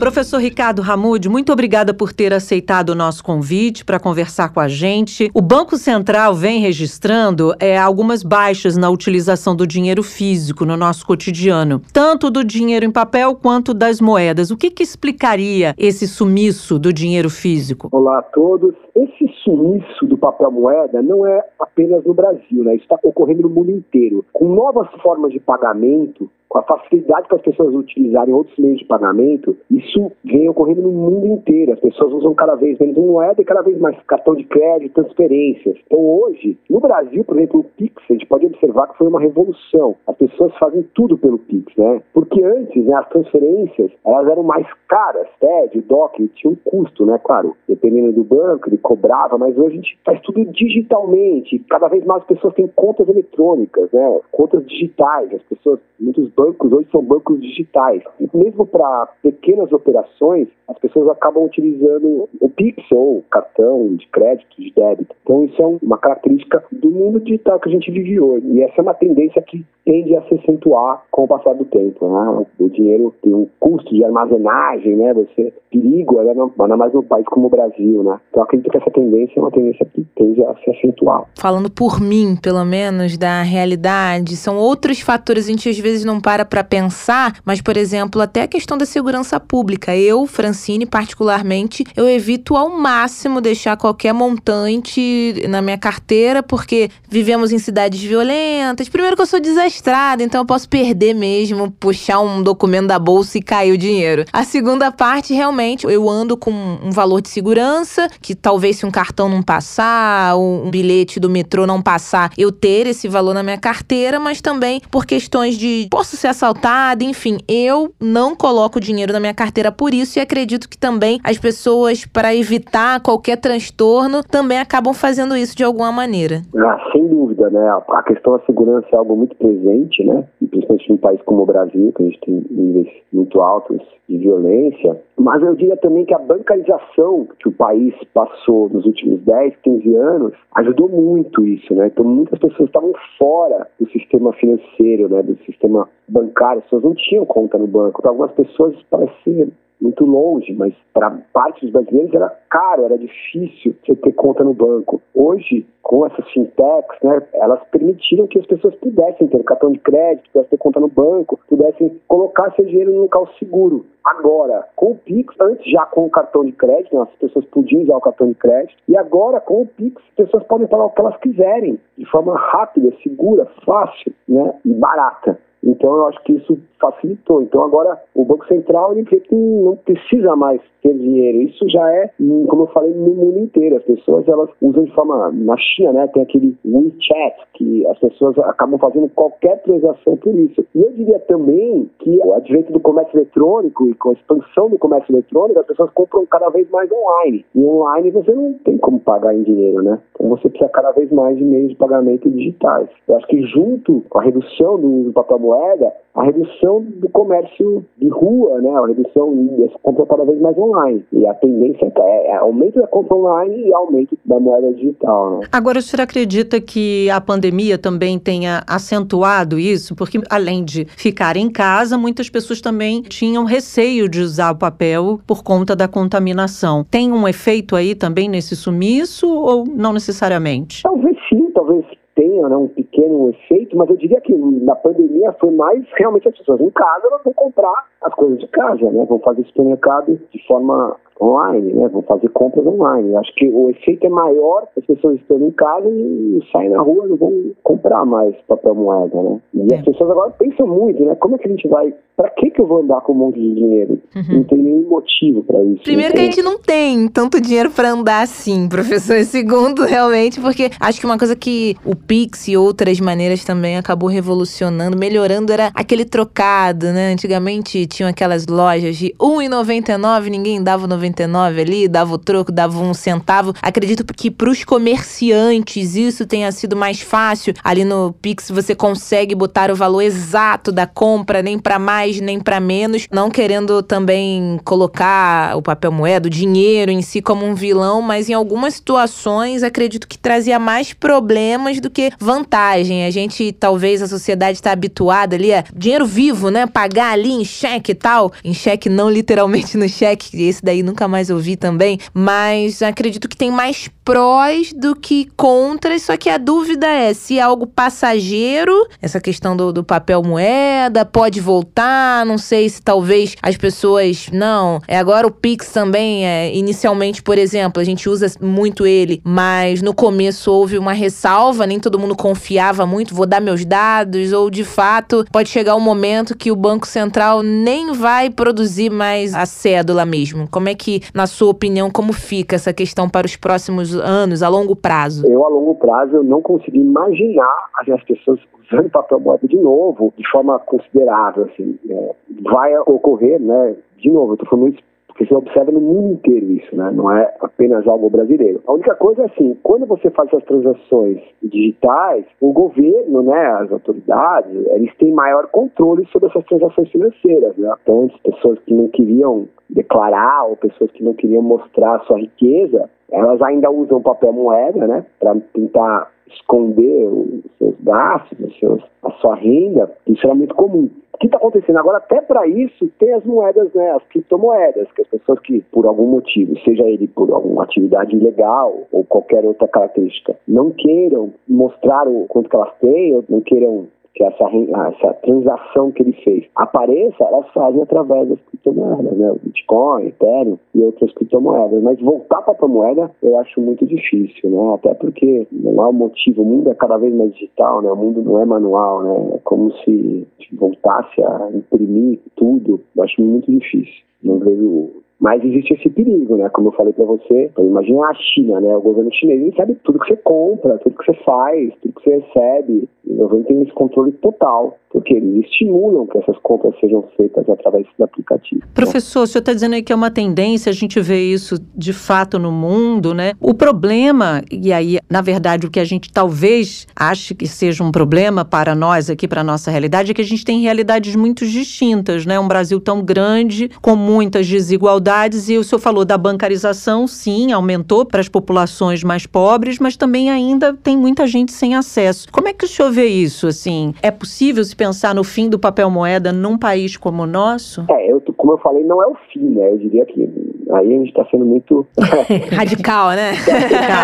Speaker 2: Professor Ricardo Ramude, muito obrigada por ter aceitado o nosso convite para conversar com a gente. O Banco Central vem registrando é, algumas baixas na utilização do dinheiro físico no nosso cotidiano, tanto do dinheiro em papel quanto das moedas. O que, que explicaria esse sumiço do dinheiro físico?
Speaker 5: Olá a todos. Esse sumiço do papel moeda não é apenas no Brasil, né? Isso está ocorrendo no mundo inteiro. Com novas formas de pagamento, com a facilidade para as pessoas utilizarem outros meios de pagamento, isso vem ocorrendo no mundo inteiro. As pessoas usam cada vez menos moeda e cada vez mais cartão de crédito, transferências. Então hoje, no Brasil, por exemplo, o Pix, a gente pode observar que foi uma revolução. As pessoas fazem tudo pelo Pix, né? Porque antes, né, as transferências, elas eram mais caras, TED, DOC, tinha um custo, né? Claro, dependendo do banco, ele cobrava, mas hoje a gente faz tudo digitalmente. Cada vez mais as pessoas têm contas eletrônicas, né? Contas digitais. As pessoas, muitos bancos hoje são bancos digitais. E mesmo para pequenas operações, as pessoas acabam utilizando o Pix ou cartão de crédito, de débito. Então isso é uma característica do mundo digital que a gente vive hoje. E essa é uma tendência que tende a se acentuar com o passar do tempo. Né? O dinheiro tem um custo de armazenagem, né? Você perigo, ainda mais num país como o Brasil, né? Então acredito que essa tendência é uma tendência que tende a se acentuar.
Speaker 3: Falando por mim, pelo menos, da realidade, são outros fatores a gente às vezes não para para pensar, mas por exemplo, até a questão da segurança pública. Eu, Francine, particularmente, eu evito ao máximo deixar qualquer montante na minha carteira, porque vivemos em cidades violentas. Primeiro que eu sou desastrada, então eu posso perder mesmo, puxar um documento da bolsa e cair o dinheiro. A segunda parte, realmente, eu ando com um valor de segurança, que talvez se um cartão não passar, um bilhete do metrô não passar, eu ter esse valor na minha carteira, mas também por questões de posso ser assaltada, enfim, eu não coloco dinheiro na minha carteira por isso e acredito que também as pessoas, para evitar qualquer transtorno, também acabam fazendo isso de alguma maneira.
Speaker 5: Ah, sem dúvida, né? A questão da segurança é algo muito presente, né? Principalmente num país como o Brasil, que a gente tem níveis muito altos de violência. Mas eu diria também que a bancarização que o país passou nos últimos 10, 15 anos ajudou muito isso, né? Então muitas pessoas estavam fora do sistema financeiro, né? Do sistema bancário, as pessoas não tinham conta no banco. Para algumas pessoas parecia muito longe, mas para parte dos brasileiros era caro, era difícil você ter conta no banco. Hoje, com essas fintechs, né, elas permitiram que as pessoas pudessem ter cartão de crédito, pudessem ter conta no banco, pudessem colocar seu dinheiro num local seguro. Agora, com o Pix, antes já com o cartão de crédito, né, as pessoas podiam usar o cartão de crédito, e agora com o Pix, as pessoas podem pagar o que elas quiserem, de forma rápida, segura, fácil né, e barata. Então eu acho que isso facilitou. Então agora o Banco Central ele vê que não precisa mais ter dinheiro. Isso já é, como eu falei, no mundo inteiro. As pessoas elas usam de forma na China, né? Tem aquele WeChat que as pessoas acabam fazendo qualquer transação por isso. E eu diria também que o advento do comércio eletrônico e com a expansão do comércio eletrônico, as pessoas compram cada vez mais online. E online você não tem como pagar em dinheiro, né? Então você precisa cada vez mais de meios de pagamento digitais. Eu acho que junto com a redução do uso do papel moeda, a redução do comércio de rua, né? A redução das compras cada vez mais online. E a tendência é, é aumento da compra online e aumento da moeda digital. Né?
Speaker 2: Agora, o senhor acredita que a pandemia também tenha acentuado isso? Porque além de ficar em casa, muitas pessoas também tinham receio de usar o papel por conta da contaminação. Tem um efeito aí também nesse sumiço ou não necessariamente?
Speaker 5: Talvez sim, talvez tenha né, um pequeno efeito, mas eu diria que na pandemia foi mais realmente as pessoas em casa elas vão comprar as coisas de casa, né? Vão fazer supermercado de forma online, né? Vão fazer compras online. Acho que o efeito é maior, as pessoas estão em casa e saem na rua, não vão comprar mais papel moeda, né? E é. as pessoas agora pensam muito, né? Como é que a gente vai Pra que, que eu vou andar com um monte de dinheiro? Uhum. Não tem nenhum motivo para isso.
Speaker 3: Primeiro que a gente não tem tanto dinheiro para andar assim, professor. E segundo, (laughs) realmente, porque acho que uma coisa que o Pix e outras maneiras também acabou revolucionando, melhorando, era aquele trocado, né? Antigamente tinham aquelas lojas de R$1,99, ninguém dava 99 ali, dava o troco, dava um centavo. Acredito que para os comerciantes isso tenha sido mais fácil. Ali no Pix você consegue botar o valor exato da compra, nem para mais nem para menos, não querendo também colocar o papel moeda, o dinheiro em si como um vilão, mas em algumas situações acredito que trazia mais problemas do que vantagem. A gente, talvez a sociedade está habituada ali a dinheiro vivo, né? Pagar ali em cheque e tal. Em cheque, não literalmente no cheque, esse daí nunca mais ouvi também, mas acredito que tem mais prós do que contras, só que a dúvida é se é algo passageiro, essa questão do, do papel moeda, pode voltar, não sei se talvez as pessoas, não, é agora o Pix também, é, inicialmente, por exemplo, a gente usa muito ele, mas no começo houve uma ressalva, nem todo mundo confiava muito, vou dar meus dados, ou de fato pode chegar um momento que o Banco Central nem vai produzir mais a cédula mesmo. Como é que, na sua opinião, como fica essa questão para os próximos anos, a longo prazo?
Speaker 5: Eu, a longo prazo, eu não consegui imaginar as pessoas usando papel moeda de novo, de forma considerável, assim. É, vai ocorrer, né, de novo, eu tô falando isso porque você observa no mundo inteiro isso, né? Não é apenas algo brasileiro. A única coisa é assim, quando você faz essas transações digitais, o governo, né, as autoridades, eles têm maior controle sobre essas transações financeiras, né? Então, as pessoas que não queriam declarar ou pessoas que não queriam mostrar sua riqueza, elas ainda usam papel moeda, né, para tentar esconder os seus gastos, os seus, a sua renda. Isso era muito comum. O que está acontecendo agora, até para isso, tem as moedas, né, as criptomoedas, que as pessoas que, por algum motivo, seja ele por alguma atividade ilegal ou qualquer outra característica, não queiram mostrar o quanto que elas têm, ou não queiram que essa, essa transação que ele fez apareça, elas fazem através das criptomoedas, né? Bitcoin, Ethereum e outras criptomoedas. Mas voltar para a moeda eu acho muito difícil, né? Até porque não há um motivo. O mundo é cada vez mais digital, né? O mundo não é manual, né? É como se voltasse a imprimir tudo. Eu acho muito difícil. Não vejo mas existe esse perigo, né? Como eu falei para você, então, imagina a China, né? O governo chinês ele sabe tudo que você compra, tudo que você faz, tudo que você recebe. E o governo tem esse controle total, porque eles estimulam que essas compras sejam feitas através do aplicativo.
Speaker 2: Professor, o senhor está dizendo aí que é uma tendência, a gente vê isso de fato no mundo, né? O problema, e aí, na verdade, o que a gente talvez ache que seja um problema para nós aqui, para a nossa realidade, é que a gente tem realidades muito distintas, né? Um Brasil tão grande, com muitas desigualdades e o senhor falou da bancarização, sim, aumentou para as populações mais pobres, mas também ainda tem muita gente sem acesso. Como é que o senhor vê isso? Assim, é possível se pensar no fim do papel moeda num país como o nosso?
Speaker 5: É, eu, como eu falei, não é o fim, né? Eu diria que aí a gente está sendo muito (laughs)
Speaker 3: radical, né? (laughs)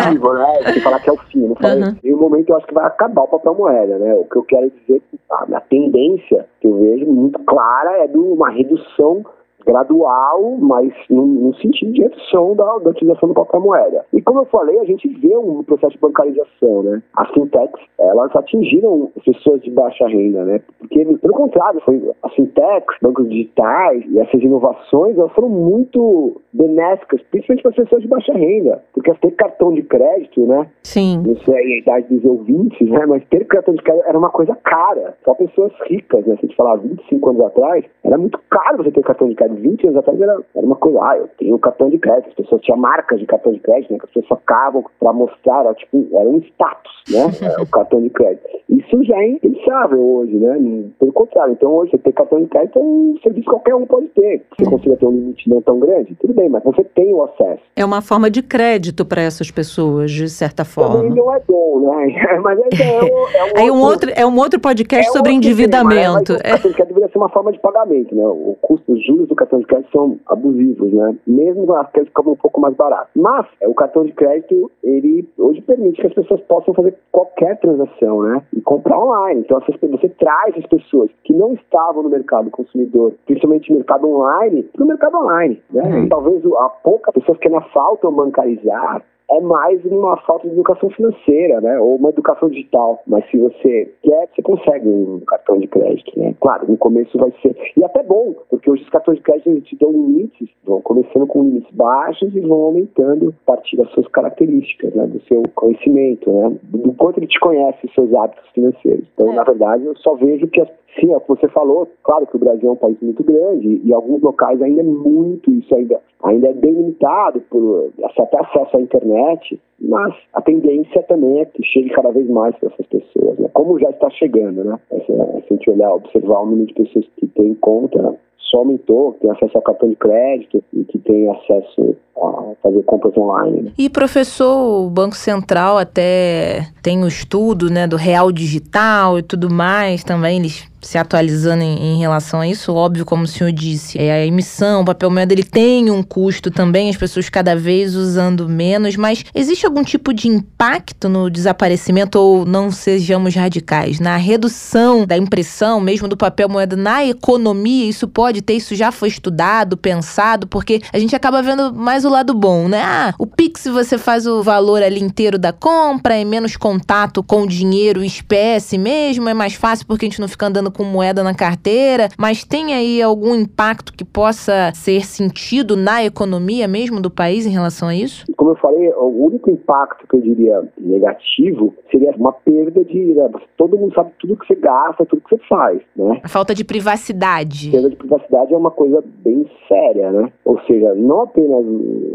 Speaker 5: Radical, né? De falar que é o fim. Não falei. Uhum. Em um momento eu acho que vai acabar o papel moeda, né? O que eu quero dizer, a, a tendência que eu vejo muito clara é de uma redução gradual, mas no, no sentido de redução da, da utilização do papel moeda. E como eu falei, a gente vê um processo de bancarização, né? As fintechs, elas atingiram pessoas de baixa renda, né? Porque, pelo contrário, foi as fintechs, bancos digitais e essas inovações, elas foram muito benéficas, principalmente para as pessoas de baixa renda. Porque ter cartão de crédito, né?
Speaker 2: Sim.
Speaker 5: Não sei a idade dos ouvintes, né? Mas ter cartão de crédito era uma coisa cara. Só pessoas ricas, né? Se a gente falar 25 anos atrás, era muito caro você ter cartão de crédito. 20 anos atrás era, era uma coisa, ah, eu tenho cartão de crédito. As pessoas tinham marcas de cartão de crédito, né? Que as pessoas sacavam para mostrar, era, tipo, era um status, né? (laughs) o cartão de crédito. Isso já é impensável hoje, né? Pelo contrário. Então hoje você ter cartão de crédito é um serviço que qualquer um pode ter. Você consiga ter um limite não tão grande, tudo bem, mas você tem o acesso.
Speaker 2: É uma forma de crédito para essas pessoas, de certa forma.
Speaker 5: Também não é bom, né? (laughs) Mas é, é, um, é um, (laughs)
Speaker 2: Aí um outro, é um outro podcast
Speaker 5: é
Speaker 2: sobre endividamento.
Speaker 5: Tema, né? Mas o cartão de crédito deveria ser uma forma de pagamento, né? O custo, os juros do cartão de crédito são abusivos, né? Mesmo as créditos ficam um pouco mais baratas. Mas é, o cartão de crédito, ele hoje permite que as pessoas possam fazer qualquer transação, né? E comprar online. Então você traz as pessoas que não estavam no mercado consumidor, principalmente no mercado online, para o mercado online, né?
Speaker 2: Uhum.
Speaker 5: Talvez a pouca pessoas que ainda faltam bancarizar é mais uma falta de educação financeira, né? Ou uma educação digital. Mas se você quer, você consegue um cartão de crédito, né? Claro, no começo vai ser. E até bom, porque hoje os cartões de crédito te dão limites, vão começando com limites baixos e vão aumentando a partir das suas características, né? Do seu conhecimento, né? Do quanto ele te conhece, os seus hábitos financeiros. Então,
Speaker 3: É.
Speaker 5: na verdade, eu só vejo que as Sim, é o que você falou, claro que o Brasil é um país muito grande e alguns locais ainda é muito, isso ainda, ainda é bem limitado por até acesso à internet, mas a tendência também é que chegue cada vez mais para essas pessoas, né? como já está chegando, né? Essa, se a gente olhar, observar o número de pessoas que têm conta, só aumentou, que tem acesso ao cartão de crédito e que tem acesso a fazer compras online. né?
Speaker 3: E professor, o Banco Central até tem o estudo, né, do real digital e tudo mais, também eles se atualizando em, em relação a isso, óbvio, como o senhor disse, é a emissão, o papel moeda, ele tem um custo também, as pessoas cada vez usando menos, mas existe algum tipo de impacto no desaparecimento ou não sejamos radicais, na redução da impressão mesmo do papel moeda na economia, isso pode ter, isso já foi estudado, pensado, porque a gente acaba vendo mais o lado bom, né? Ah, o Pix você faz o valor ali inteiro da compra, é menos contato com o dinheiro espécie mesmo, é mais fácil porque a gente não fica andando com moeda na carteira, mas tem aí algum impacto que possa ser sentido na economia mesmo do país em relação a isso?
Speaker 5: Como eu falei, o único impacto que eu diria negativo seria uma perda de. né, Todo mundo sabe tudo que você gasta, tudo que você faz, né?
Speaker 3: A falta de privacidade.
Speaker 5: Perda de privacidade é uma coisa bem séria, né? Ou seja, não apenas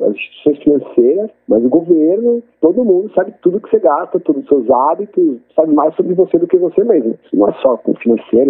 Speaker 5: as instituições financeiras, mas o governo, todo mundo sabe tudo que você gasta, todos os seus hábitos, sabe mais sobre você do que você mesmo. Isso não é só com o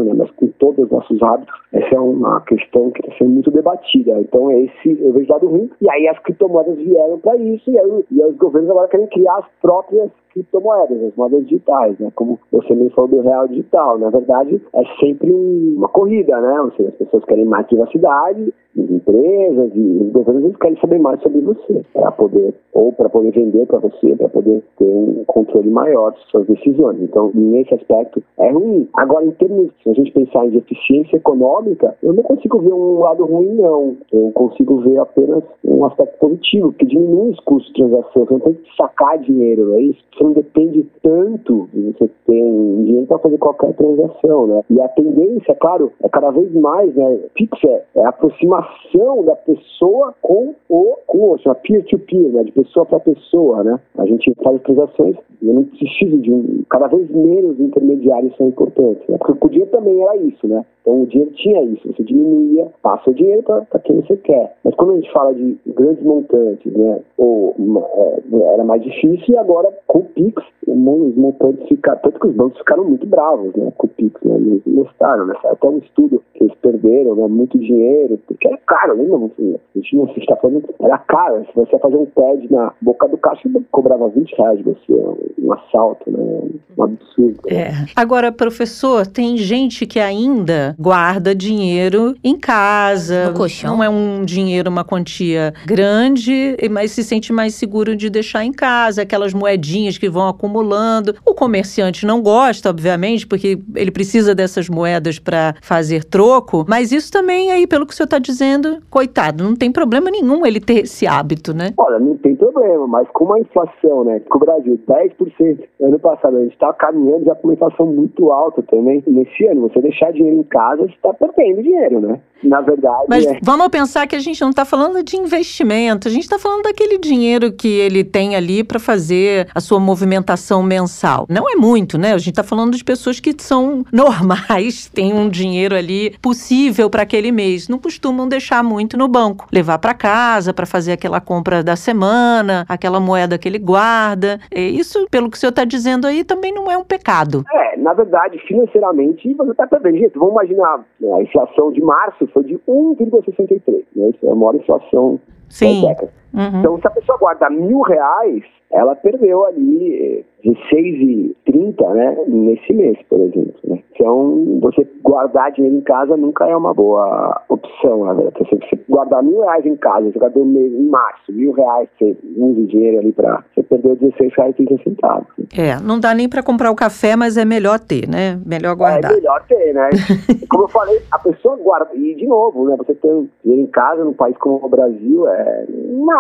Speaker 5: né? Mas com todos os nossos hábitos. Essa é uma questão que está sendo muito debatida. Então, esse eu vejo lado ruim. E aí as criptomoedas vieram para isso, e aí, e aí os governos agora querem criar as próprias criptomoedas, as moedas digitais, né? Como você mesmo falou do real digital. Na verdade, é sempre um- uma corrida, né? Ou seja, as pessoas querem mais privacidade, as empresas os governos eles querem saber mais sobre você, para poder ou para poder vender para você, para poder ter um controle maior de suas decisões. Então, nesse aspecto é ruim. Agora, em termos, se a gente pensar em eficiência econômica, eu não consigo ver um lado ruim, não. Eu consigo ver apenas um aspecto positivo, que diminui os custos de transação. Você não tem que sacar dinheiro, é isso? Não depende tanto de você ter dinheiro para fazer qualquer transação, né? E a tendência, claro, é cada vez mais, né? Pix é, é a aproximação da pessoa com o, com chama peer-to-peer, né? De pessoa para pessoa, né? A gente faz transações eu não preciso de um... Cada vez menos intermediários são importantes, né? Porque o dinheiro também era isso, né? Então o dinheiro tinha isso, você diminuía, passa o dinheiro para quem você quer. Mas quando a gente fala de grandes montantes, né? Ou é, era mais difícil e agora com Pix, os montantes ficaram. Tanto que os bancos ficaram muito bravos, né? Com o Pix, né? Eles gostaram, né? Até um estudo que eles perderam, né? Muito dinheiro, porque era caro, lembra? você? A gente não se está falando, era caro. Se você ia fazer um TED na boca do caixa, cobrava 20 reais de você, um assalto, né? Um absurdo. né?
Speaker 2: É. Agora, professor, tem gente que ainda guarda dinheiro em casa.
Speaker 3: No colchão?
Speaker 2: Não é um dinheiro, uma quantia grande, mas se sente mais seguro de deixar em casa. Aquelas moedinhas que que vão acumulando. O comerciante não gosta, obviamente, porque ele precisa dessas moedas para fazer troco, mas isso também aí, pelo que o senhor está dizendo, coitado, não tem problema nenhum ele ter esse hábito, né?
Speaker 5: Olha, não tem problema, mas com uma inflação, né, com o Brasil 10% ano passado, a gente está caminhando já com uma inflação muito alta também. Nesse ano, você deixar dinheiro em casa, você está perdendo dinheiro, né? Na verdade.
Speaker 2: Mas
Speaker 5: é...
Speaker 2: vamos pensar que a gente não está falando de investimento, a gente está falando daquele dinheiro que ele tem ali para fazer a sua movimentação mensal. Não é muito, né? A gente está falando de pessoas que são (laughs) normais, têm um dinheiro ali possível para aquele mês. Não costumam deixar muito no banco, levar para casa para fazer aquela compra da semana, aquela moeda que ele guarda. Isso, pelo que o senhor está dizendo aí, também não é um pecado.
Speaker 5: É, na verdade, financeiramente, você está perdendo. Gente, vamos imaginar né, a inflação de março foi de 1,63. Né? Isso é a maior inflação
Speaker 2: Sim.
Speaker 5: da década. Uhum. Então, se a pessoa guarda mil reais, ela perdeu ali 16,30 né, nesse mês, por exemplo. Né? Então, você guardar dinheiro em casa nunca é uma boa opção, na verdade. Você, você guardar mil reais em casa, você guardou em março, mil reais, você usa dinheiro ali para... Você perdeu 16 reais e 30 centavos.
Speaker 2: É, não dá nem para comprar o café, mas é melhor ter, né? Melhor guardar.
Speaker 5: É melhor ter, né? (laughs) como eu falei, a pessoa guarda... E, de novo, né, você tem dinheiro em casa, num país como o Brasil, é...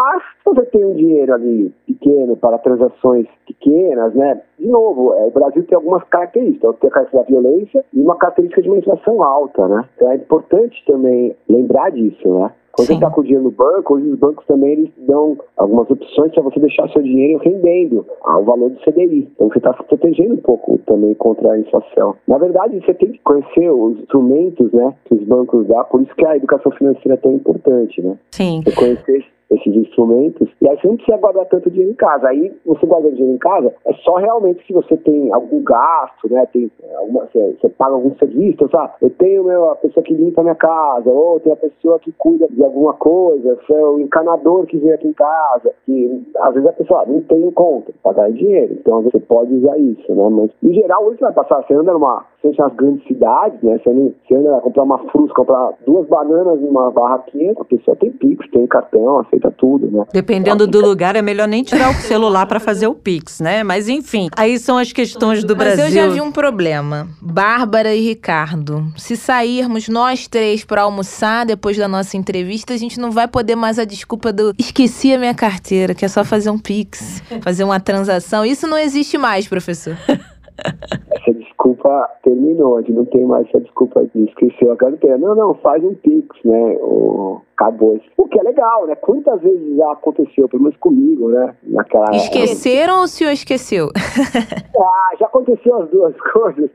Speaker 5: Mas, você tem um dinheiro ali pequeno para transações pequenas, né? De novo, é, o Brasil tem algumas características. Tem a característica da violência e uma característica de uma inflação alta, né? Então é importante também lembrar disso, né? Quando Sim. você está com o dinheiro no banco, hoje os bancos também eles dão algumas opções para você deixar seu dinheiro rendendo ao valor do CDI. Então você está se protegendo um pouco também contra a inflação. Na verdade, você tem que conhecer os instrumentos né, que os bancos dão, por isso que a educação financeira é tão importante, né?
Speaker 2: Sim.
Speaker 5: Você conhecer esses instrumentos, e aí você não precisa guardar tanto dinheiro em casa. Aí você guarda dinheiro em casa, é só realmente se você tem algum gasto, né? Tem alguma, você, você paga algum serviço, sabe? Eu tenho meu, a pessoa que limpa a minha casa, ou tem a pessoa que cuida de alguma coisa, o encanador que vem aqui em casa, que às vezes a pessoa ah, não tem conta, pagar dinheiro. Então você pode usar isso, né? Mas em geral, hoje você vai passar, você anda numa, você nas grandes cidades, né? Você anda, você anda comprar uma fruta, comprar duas bananas numa barraquinha, a pessoa tem Pix, tem cartão, aceita tudo, né?
Speaker 2: Dependendo do lugar, é melhor nem tirar o celular para fazer o Pix, né? Mas enfim, aí são as questões do Brasil.
Speaker 3: Mas eu já vi um problema. Bárbara e Ricardo, se sairmos nós três para almoçar depois da nossa entrevista, a gente não vai poder mais a desculpa do esqueci a minha carteira, que é só fazer um Pix, fazer uma transação. Isso não existe mais, professor. (laughs)
Speaker 5: essa desculpa terminou, a gente não tem mais essa desculpa de esquecer a carteira. Não, não, faz um Pix, né? O, acabou. O que é legal, né? Quantas vezes já aconteceu, pelo menos comigo, né?
Speaker 3: Naquela... Esqueceram ou o senhor esqueceu? (laughs)
Speaker 5: ah, já aconteceu as duas (laughs) coisas.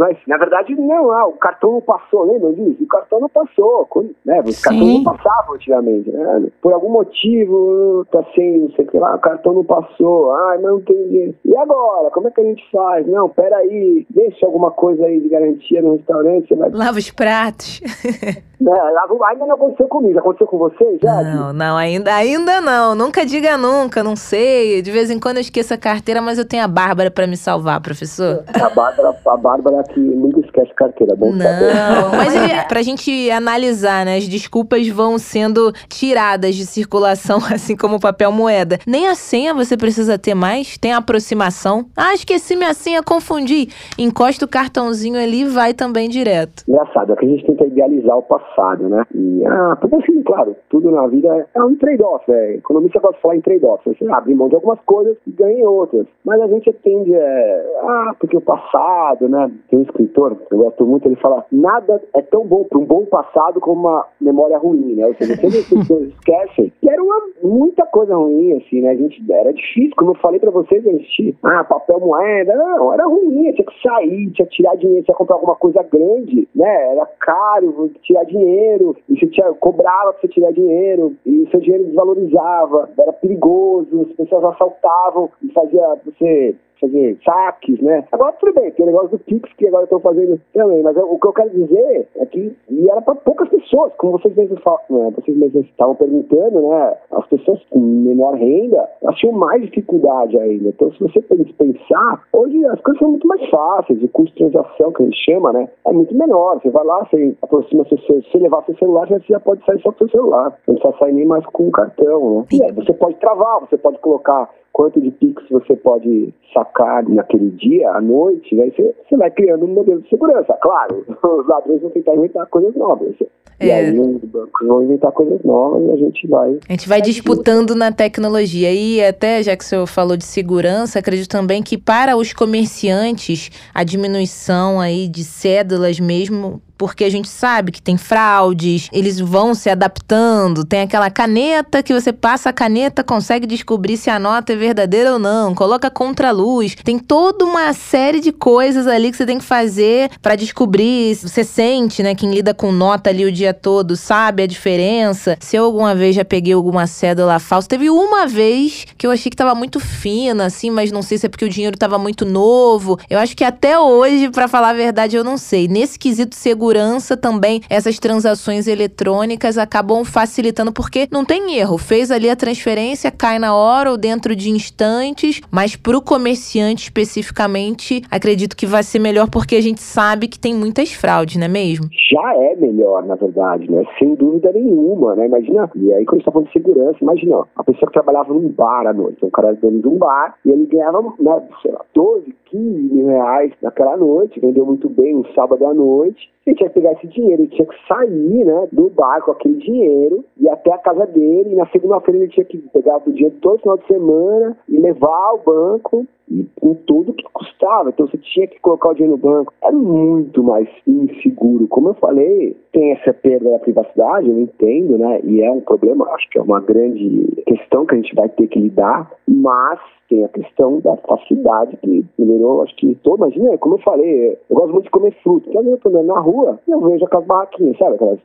Speaker 5: Mas, na verdade, não, ah, o cartão não passou, lembra disso? O cartão não passou, né? O cartão não passava antigamente, né? Por algum motivo, tá sem, não sei o que lá, o cartão não passou, ai, mas não tem dinheiro. E agora, como é que a gente faz? Não, peraí, deixa alguma coisa aí de garantia no restaurante, você vai...
Speaker 3: Lava os pratos. (laughs)
Speaker 5: É, ainda não aconteceu comigo, aconteceu com você já?
Speaker 3: Não, não, ainda, ainda não. Nunca diga nunca, não sei. De vez em quando eu esqueço a carteira, mas eu tenho a Bárbara para me salvar, professor.
Speaker 5: A Bárbara, a Bárbara que nunca esquece carteira, bom
Speaker 3: Não, mas ele, pra gente analisar, né, as desculpas vão sendo tiradas de circulação, (laughs) assim como o papel moeda. Nem a senha você precisa ter mais, tem a aproximação. Ah, esqueci minha senha, confundi. Encosta o cartãozinho ali e vai também direto.
Speaker 5: Engraçado, é que a gente tenta idealizar o passado né? E, ah, porque assim, claro, tudo na vida é um trade-off, é. Economista gosta de falar em trade-off. Você abre mão de algumas coisas e ganha outras. Mas a gente tende é, ah, porque o passado, né? Tem um escritor, eu gosto muito, ele fala, nada é tão bom para um bom passado como uma memória ruim, né? Ou seja, sempre as pessoas esquecem que era uma, muita coisa ruim, assim, né? A gente, era difícil, como eu falei para vocês, existir, ah, papel moeda, não, era ruim, tinha que sair, tinha que tirar dinheiro, tinha que comprar alguma coisa grande, né? Era caro, tirar dinheiro dinheiro, e você tinha, cobrava para você tirar dinheiro, e o seu dinheiro desvalorizava, era perigoso, as pessoas assaltavam e fazia você fazer saques, né? Agora tudo bem, tem o negócio do Pix que agora estão fazendo também, mas o que eu quero dizer é que e era para poucas pessoas, como vocês mesmos, né? vocês mesmos estavam perguntando, né? As pessoas com menor renda, elas tinham mais dificuldade ainda. Então, se você pensar, hoje as coisas são muito mais fáceis, o custo de transação, que a gente chama, né? É muito menor. Você vai lá, você aproxima seu, se levar seu celular, você já pode sair só com seu celular. Não precisa sair nem mais com o cartão, né? E aí você pode travar, você pode colocar quanto de Pix você pode sacar naquele dia, à noite, né? Você, você vai criando um modelo de segurança. Claro, (laughs) os ladrões vão tentar inventar coisas novas. É. E aí os bancos vão inventar coisas novas e a gente vai.
Speaker 3: A gente vai disputando na tecnologia. E até, já que o senhor falou de segurança, acredito também que para os comerciantes a diminuição aí de cédulas mesmo porque a gente sabe que tem fraudes, eles vão se adaptando. Tem aquela caneta que você passa a caneta, consegue descobrir se a nota é verdadeira ou não, coloca contra luz. Tem toda uma série de coisas ali que você tem que fazer para descobrir. Você sente, né? Quem lida com nota ali o dia todo sabe a diferença. Se eu alguma vez já peguei alguma cédula falsa, teve uma vez que eu achei que tava muito fina, assim, mas não sei se é porque o dinheiro tava muito novo. Eu acho que até hoje, para falar a verdade, eu não sei. Nesse quesito segurança também, essas transações eletrônicas acabam facilitando, porque não tem erro. Fez ali a transferência, cai na hora ou dentro de instantes, mas para o comerciante especificamente, acredito que vai ser melhor porque a gente sabe que tem muitas fraudes, não é mesmo?
Speaker 5: Já é melhor, na verdade, né? Sem dúvida nenhuma, né? Imagina, e aí quando a gente tá falando de segurança, imagina, a pessoa que trabalhava num bar à noite, um cara dono de um bar, e ele ganhava, né, sei lá, 12, 15 mil reais naquela noite, vendeu muito bem um sábado à noite, ele tinha que pegar esse dinheiro, ele tinha que sair né, do bar com aquele dinheiro e até a casa dele. E na segunda-feira ele tinha que pegar o dinheiro todo final de semana e levar ao banco e com tudo que custava. Então você tinha que colocar o dinheiro no banco. Era muito mais inseguro. Como eu falei, tem essa perda da privacidade, eu entendo, né? E é um problema, acho que é uma grande questão que a gente vai ter que lidar, mas tem a questão da facilidade que melhorou, acho que todo, imagina, como eu falei, eu gosto muito de comer fruta. Então eu tô andando na rua, eu vejo aquelas barraquinhas, sabe? Aquelas.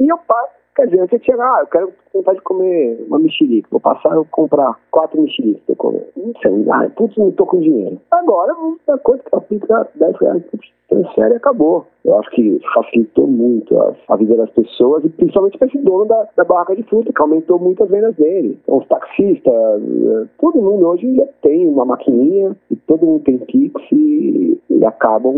Speaker 5: e eu passo Quer dizer, você chega, ah, eu quero vontade de comer uma mexerica. Vou passar e comprar quatro mexericas pra comer. Não sei, ah, putz, não tô com dinheiro. Agora, a coisa que eu aplico 10 reais, putz, transfere e acabou. Eu acho que facilitou muito a, a vida das pessoas e principalmente para esse dono da, da barraca de fruta, que aumentou muito as vendas dele. Então, os taxistas, eh, todo mundo hoje já tem uma maquininha e todo mundo tem Pix e, e acabam.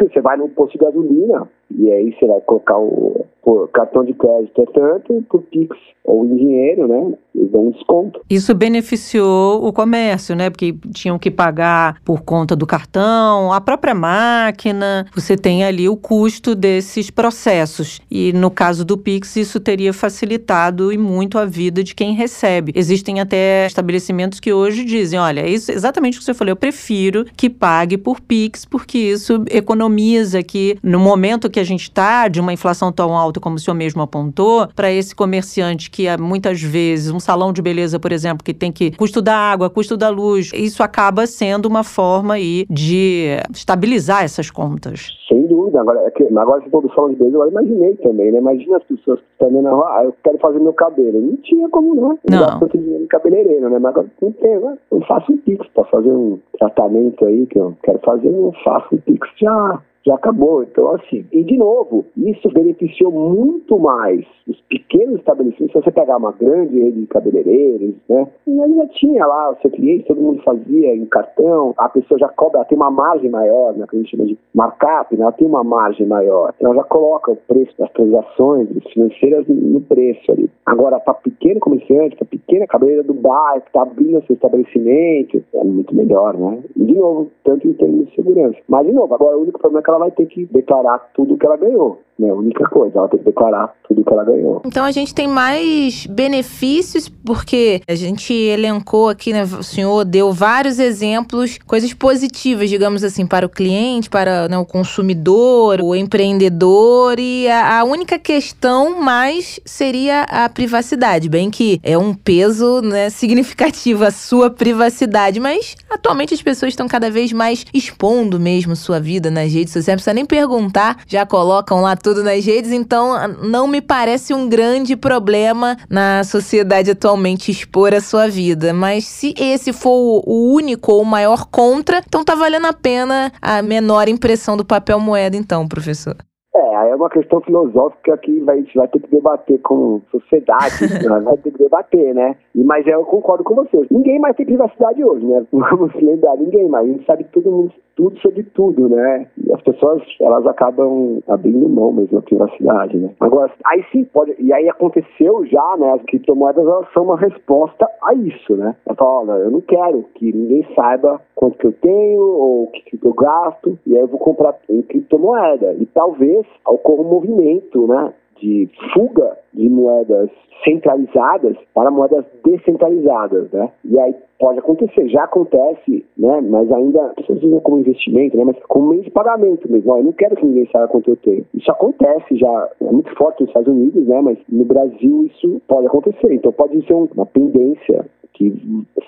Speaker 5: Você vai num posto de gasolina e aí você vai colocar o cartão de crédito é tanto, por Pix ou em dinheiro, né? Dão desconto.
Speaker 2: Isso beneficiou o comércio, né? Porque tinham que pagar por conta do cartão, a própria máquina. Você tem ali o custo desses processos. E no caso do Pix, isso teria facilitado e muito a vida de quem recebe. Existem até estabelecimentos que hoje dizem: olha, é exatamente o que você falou, eu prefiro que pague por Pix, porque isso economiza aqui no momento que a gente está de uma inflação tão alta como o senhor mesmo apontou, para esse comerciante que muitas vezes um salão de beleza, por exemplo, que tem que custo da água, custo da luz, isso acaba sendo uma forma aí de estabilizar essas contas.
Speaker 5: Sem dúvida. Agora, é que, agora você falou do salão de beleza, eu imaginei também, né? Imagina as pessoas que estão na rua, ah, eu quero fazer meu cabelo. Não tinha como, né?
Speaker 2: Não. Não
Speaker 5: tanto dinheiro em cabeleireiro, né? Mas agora não tem, né? Eu faço um Pix para fazer um tratamento aí que eu quero fazer, eu faço um Pix já já acabou. Então, assim, e de novo, isso beneficiou muito mais os pequenos estabelecimentos. Se você pegar uma grande rede de cabeleireiros, né, ele já tinha lá o seu cliente, todo mundo fazia em cartão, a pessoa já cobra, ela tem uma margem maior, né, que a gente chama de markup, né, ela tem uma margem maior. Ela já coloca o preço das transações financeiras no preço ali. Agora, para pequeno comerciante, para pequena cabeleireira do bairro, que está abrindo seu estabelecimento, é muito melhor, né? E, de novo, tanto em termos de segurança. Mas, de novo, agora o único problema é que ela vai ter que declarar tudo que ela ganhou. Né? A única coisa, ela tem que declarar tudo que ela ganhou.
Speaker 3: Então a gente tem mais benefícios, porque a gente elencou aqui, né? O senhor deu vários exemplos, coisas positivas, digamos assim, para o cliente, para né, o consumidor, o empreendedor, e a, a única questão mais seria a privacidade. Bem que é um peso né, (laughs) significativo a sua privacidade, mas atualmente as pessoas estão cada vez mais expondo mesmo sua vida nas redes sociais, não precisa nem perguntar, já colocam lá tudo nas redes, então não me parece um grande problema na sociedade atualmente expor a sua vida. Mas se esse for o único ou o maior contra, então tá valendo a pena a menor impressão do papel moeda, então, professor.
Speaker 5: É, aí é uma questão filosófica que vai, a gente vai ter que debater com sociedade, (laughs) né? vai ter que debater, né? E, mas eu concordo com você. Ninguém mais tem privacidade hoje, né? (laughs) Vamos lembrar, ninguém mais. A gente sabe todo mundo, tudo sobre tudo, né? E as pessoas, elas acabam abrindo mão mesmo da privacidade, né? Agora, aí sim pode, e aí aconteceu já, né? As criptomoedas, elas são uma resposta a isso, né? Ela fala, olha, eu não quero que ninguém saiba quanto que eu tenho ou o que, que eu gasto, e aí eu vou comprar em criptomoeda. E talvez ocorra um movimento, né? de fuga de moedas centralizadas para moedas descentralizadas, né? E aí pode acontecer, já acontece, né? Mas ainda as pessoas usam como investimento, né? Mas como meio de pagamento mesmo. eu não quero que ninguém saiba quanto eu tenho. Isso acontece já, é muito forte nos Estados Unidos, né? Mas no Brasil isso pode acontecer. Então pode ser uma tendência que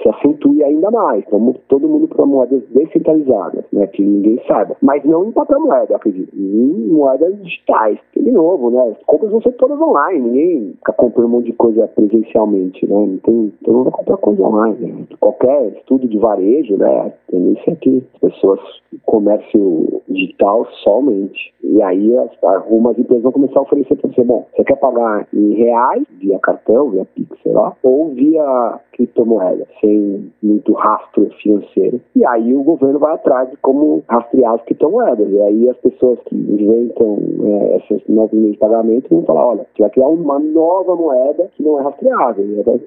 Speaker 5: se acentue ainda mais. Vamos todo mundo para moedas descentralizadas, né, que ninguém saiba. Mas não em papel moeda, acredito, em moedas digitais. De novo, né, as compras vão ser todas online, ninguém fica comprando um monte de coisa presencialmente, né, não tem, todo mundo vai comprar coisa online. Né. Qualquer estudo de varejo, né, a tendência é que as pessoas, comércio digital somente. E aí as, algumas empresas vão começar a oferecer para você, bom, você quer pagar em reais, via cartão, via Pix, sei lá, ou via criptomoeda, sem muito rastro financeiro. E aí o governo vai atrás de como rastrear as criptomoedas. E aí as pessoas que inventam é, esses novos meios de pagamento vão falar, olha, você vai criar uma nova moeda que não é rastreável. E vai,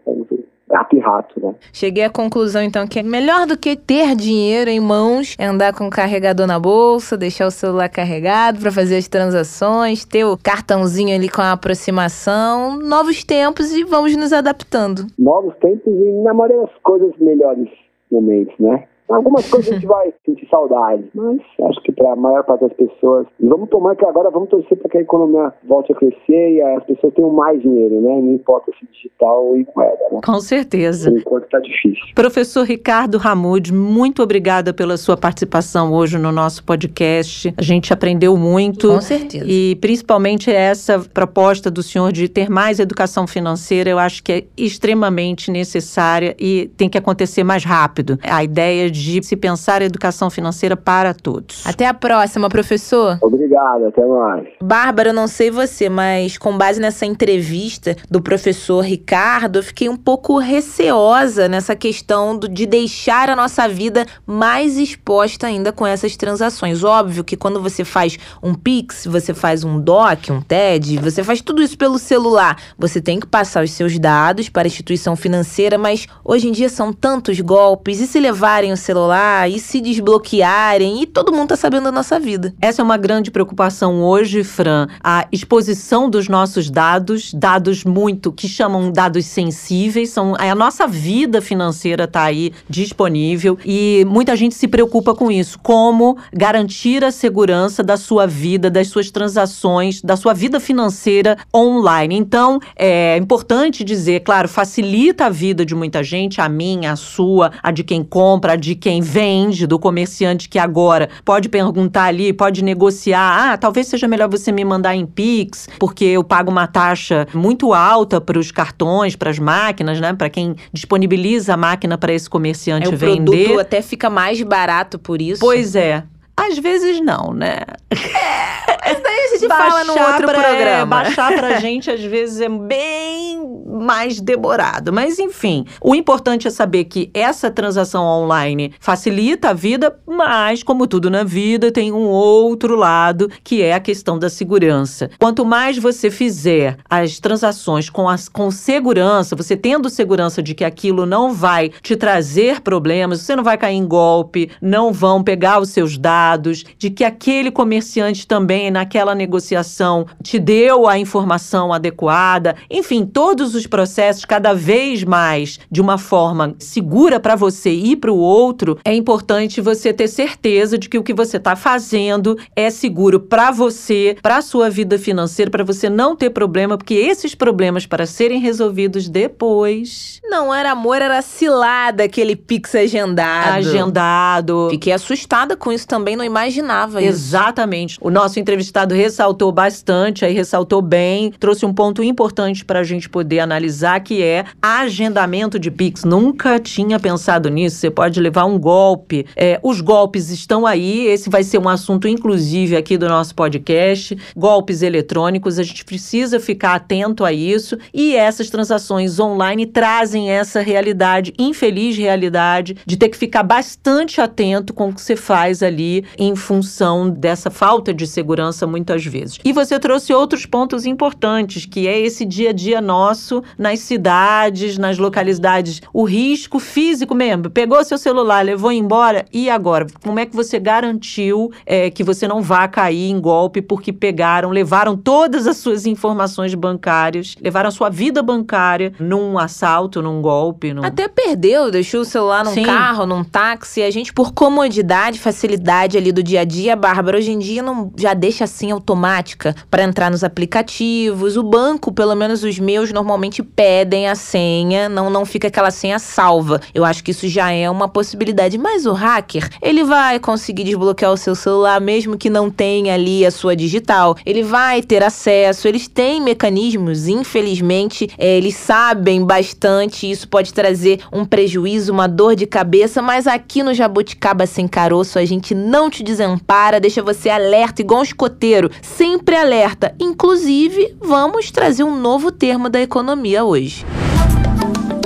Speaker 5: gato e rato, né?
Speaker 3: Cheguei à conclusão, então, que é melhor do que ter dinheiro em mãos é andar com o carregador na bolsa, deixar o celular carregado para fazer as transações, ter o cartãozinho ali com a aproximação. Novos tempos e vamos nos adaptando.
Speaker 5: Novos tempos e, na maioria das coisas, melhores momentos, né? Algumas coisas a gente vai sentir saudade, mas acho que para a maior parte das pessoas. E vamos tomar que agora vamos torcer para que a economia volte a crescer e as pessoas tenham mais dinheiro, né? Não importa se digital ou em moeda, né?
Speaker 2: Com certeza.
Speaker 5: Por enquanto está difícil.
Speaker 2: Professor Ricardo Ramud, muito obrigada pela sua participação hoje no nosso podcast. A gente aprendeu muito.
Speaker 3: Com certeza.
Speaker 2: E principalmente essa proposta do senhor de ter mais educação financeira, eu acho que é extremamente necessária e tem que acontecer mais rápido. A ideia de se pensar a educação financeira para todos.
Speaker 3: Até a próxima, professor.
Speaker 5: Obrigado, até mais.
Speaker 3: Bárbara, eu não sei você, mas com base nessa entrevista do professor Ricardo, eu fiquei um pouco receosa nessa questão do, de deixar a nossa vida mais exposta ainda com essas transações. Óbvio que quando você faz um Pix, você faz um DOC, um TED, você faz tudo isso pelo celular. Você tem que passar os seus dados para a instituição financeira, mas hoje em dia são tantos golpes e se levarem o celular e se desbloquearem e todo mundo tá sabendo da nossa vida.
Speaker 2: Essa é uma grande preocupação hoje, Fran, a exposição dos nossos dados, dados muito que chamam dados sensíveis, são a nossa vida financeira tá aí disponível e muita gente se preocupa com isso, como garantir a segurança da sua vida, das suas transações, da sua vida financeira online. Então, é importante dizer, claro, facilita a vida de muita gente, a minha, a sua, a de quem compra, a de quem vende, do comerciante que agora pode perguntar ali, pode negociar. Ah, talvez seja melhor você me mandar em Pix, porque eu pago uma taxa muito alta para os cartões, para as máquinas, né? Para quem disponibiliza a máquina para esse comerciante
Speaker 3: é, o
Speaker 2: vender.
Speaker 3: O produto até fica mais barato por isso.
Speaker 2: Pois é. Às vezes não, né? (laughs)
Speaker 3: É, daí a gente fala no outro
Speaker 2: pra,
Speaker 3: programa.
Speaker 2: É, baixar pra (laughs) gente às vezes é bem mais demorado. Mas enfim, o importante é saber que essa transação online facilita a vida, mas como tudo na vida, tem um outro lado que é a questão da segurança. Quanto mais você fizer as transações com, as, com segurança, você tendo segurança de que aquilo não vai te trazer problemas, você não vai cair em golpe, não vão pegar os seus dados dados, de que aquele comerciante também naquela negociação te deu a informação adequada. Enfim, todos os processos cada vez mais de uma forma segura para você e para o outro, é importante você ter certeza de que o que você está fazendo é seguro para você, para a sua vida financeira, para você não ter problema, porque esses problemas para serem resolvidos depois.
Speaker 3: Não era amor, era cilada aquele pix agendado.
Speaker 2: Agendado.
Speaker 3: Fiquei assustada com isso também não imaginava
Speaker 2: isso. Exatamente. O nosso entrevistado entrevistado ressaltou bastante, aí ressaltou bem, trouxe um ponto importante para a gente poder analisar, que é agendamento de Pix. Nunca tinha pensado nisso. Você pode levar um golpe. É, os golpes estão aí. Esse vai ser um assunto, inclusive, aqui do nosso podcast. Golpes eletrônicos. A gente precisa ficar atento a isso. E essas transações online trazem essa realidade, infeliz realidade, de ter que ficar bastante atento com o que você faz ali em função dessa falta de segurança muitas vezes. E você trouxe outros pontos importantes, que é esse dia a dia nosso nas cidades, nas localidades, o risco físico mesmo. Pegou seu celular, levou embora, e agora? Como é que você garantiu é, que você não vá cair em golpe porque pegaram, levaram todas as suas informações bancárias, levaram a sua vida bancária num assalto, num golpe? Num...
Speaker 3: Até perdeu, deixou o celular num Sim. carro, num táxi. A gente, por comodidade, facilidade ali do dia a dia, Bárbara, hoje em dia não já deixa assim automática para entrar nos aplicativos. O banco, pelo menos os meus, normalmente pedem a senha, não, não fica aquela senha salva. Eu acho que isso já é uma possibilidade. Mas o hacker, ele vai conseguir desbloquear o seu celular, mesmo que não tenha ali a sua digital. Ele vai ter acesso, eles têm mecanismos, infelizmente, é, eles sabem bastante. Isso pode trazer um prejuízo, uma dor de cabeça, mas aqui no Jabuticaba Sem Caroço a gente não te desampara, deixa você alerta, igual um escoteiro, sempre alerta. Inclusive, vamos trazer um novo termo da economia hoje.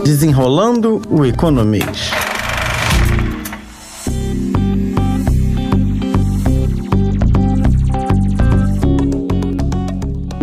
Speaker 1: Desenrolando o Economês.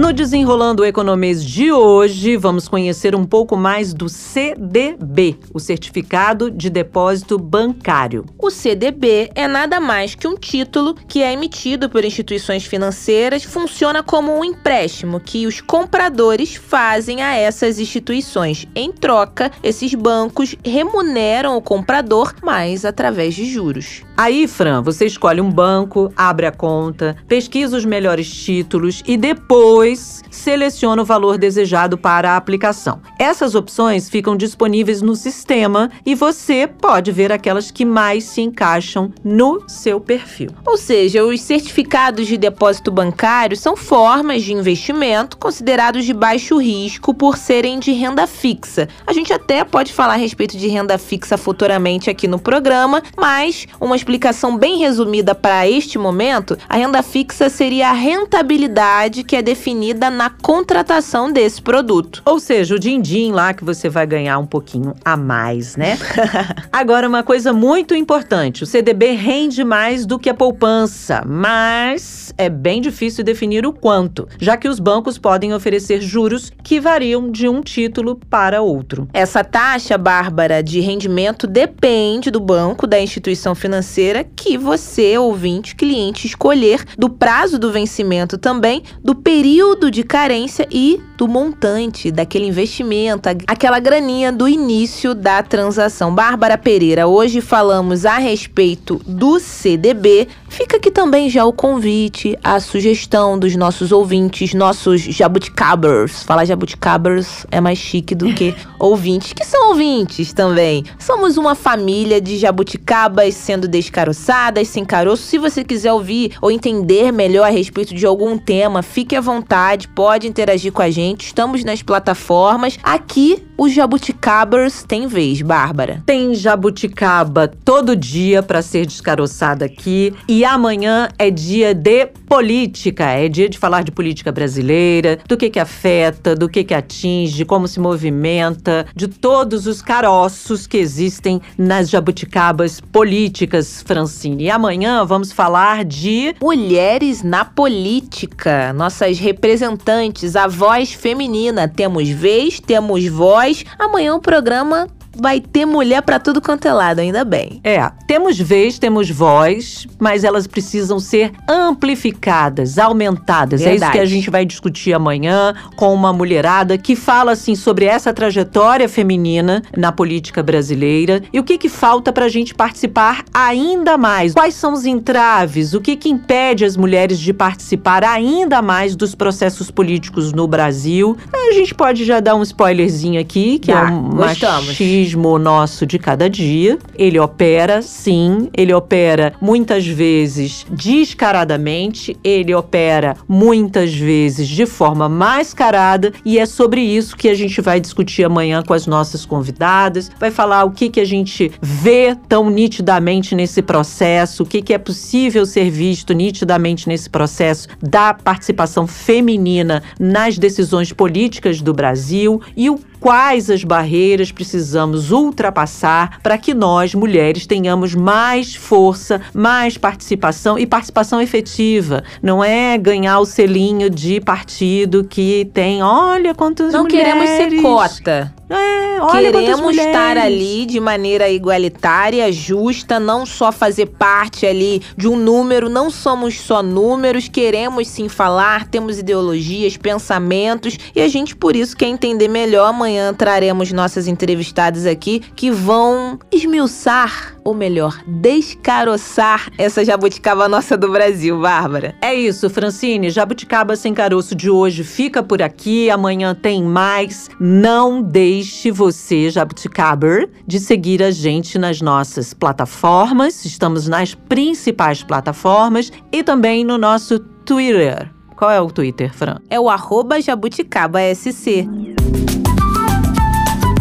Speaker 2: No Desenrolando o Economês de hoje, vamos conhecer um pouco mais do CDB, o Certificado de Depósito Bancário.
Speaker 3: O CDB é nada mais que um título que é emitido por instituições financeiras, funciona como um empréstimo que os compradores fazem a essas instituições. Em troca, esses bancos remuneram o comprador, mas através de juros.
Speaker 2: Aí, Fran, você escolhe um banco, abre a conta, pesquisa os melhores títulos e depois seleciona o valor desejado para a aplicação. Essas opções ficam disponíveis no sistema e você pode ver aquelas que mais se encaixam no seu perfil.
Speaker 3: Ou seja, os certificados de depósito bancário são formas de investimento considerados de baixo risco por serem de renda fixa. A gente até pode falar a respeito de renda fixa futuramente aqui no programa, mas uma explicação bem resumida para este momento, a renda fixa seria a rentabilidade que é definida na contratação desse produto.
Speaker 2: Ou seja, o din-din lá que você vai ganhar um pouquinho a mais, né? (laughs) Agora, uma coisa muito importante: o CDB rende mais do que a poupança, mas é bem difícil definir o quanto, já que os bancos podem oferecer juros que variam de um título para outro.
Speaker 3: Essa taxa, Bárbara, de rendimento depende do banco, da instituição financeira que você, ouvinte, cliente, escolher, do prazo do vencimento também, do período de carência e do montante daquele investimento, aquela graninha do início da transação. Bárbara Pereira, hoje falamos a respeito do CDB. Fica aqui também já o convite, a sugestão dos nossos ouvintes, nossos jabuticabers. Falar jabuticabers é mais chique do que (laughs) ouvintes, que são ouvintes também. Somos uma família de jabuticabas sendo descaroçadas, sem caroço. Se você quiser ouvir ou entender melhor a respeito de algum tema, fique à vontade, pode interagir com a gente. Estamos nas plataformas. Aqui, os jabuticabers têm vez, Bárbara.
Speaker 2: Tem jabuticaba todo dia para ser descaroçada aqui. E amanhã é dia de política. É dia de falar de política brasileira, do que que afeta, do que que atinge, como se movimenta, de todos os caroços que existem nas jabuticabas políticas, Francine. E amanhã vamos falar de
Speaker 3: mulheres na política, nossas representantes, a voz feminina. Temos vez, temos voz. Amanhã o programa vai ter mulher para tudo quanto é lado, ainda bem.
Speaker 2: É, temos vez, temos voz, mas elas precisam ser amplificadas, aumentadas. Verdade. É isso que a gente vai discutir amanhã com uma mulherada que fala assim sobre essa trajetória feminina na política brasileira e o que que falta para a gente participar ainda mais. Quais são os entraves? O que que impede as mulheres de participar ainda mais dos processos políticos no Brasil? A gente pode já dar um spoilerzinho aqui, que é um machismo jornalismo nosso de cada dia. Ele opera, sim, ele opera muitas vezes descaradamente, ele opera muitas vezes de forma mascarada e é sobre isso que a gente vai discutir amanhã com as nossas convidadas. Vai falar o que, que a gente vê tão nitidamente nesse processo, o que, que é possível ser visto nitidamente nesse processo da participação feminina nas decisões políticas do Brasil e o quais as barreiras precisamos ultrapassar para que nós, mulheres, tenhamos mais força, mais participação e participação efetiva. Não é ganhar o selinho de partido que tem, olha quantas
Speaker 3: Não
Speaker 2: mulheres.
Speaker 3: queremos ser cota.
Speaker 2: É, olha
Speaker 3: Queremos estar ali de maneira igualitária, justa, não só fazer parte ali de um número, não somos só números, queremos sim falar, temos ideologias, pensamentos e a gente por isso quer entender melhor. Amanhã traremos nossas entrevistadas aqui que vão esmiuçar, ou melhor, descaroçar essa jabuticaba nossa do Brasil, Bárbara.
Speaker 2: É isso, Francine. Jabuticaba Sem Caroço de hoje fica por aqui. Amanhã tem mais. Não deixe você, Jabuticaber, de seguir a gente nas nossas plataformas. Estamos nas principais plataformas e também no nosso Twitter. Qual é o Twitter, Fran?
Speaker 3: É o arroba jabuticaba.sc.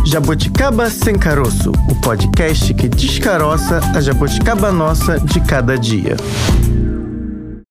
Speaker 1: Jabuticaba Sem Caroço, o podcast que descaroça a jabuticaba nossa de cada dia.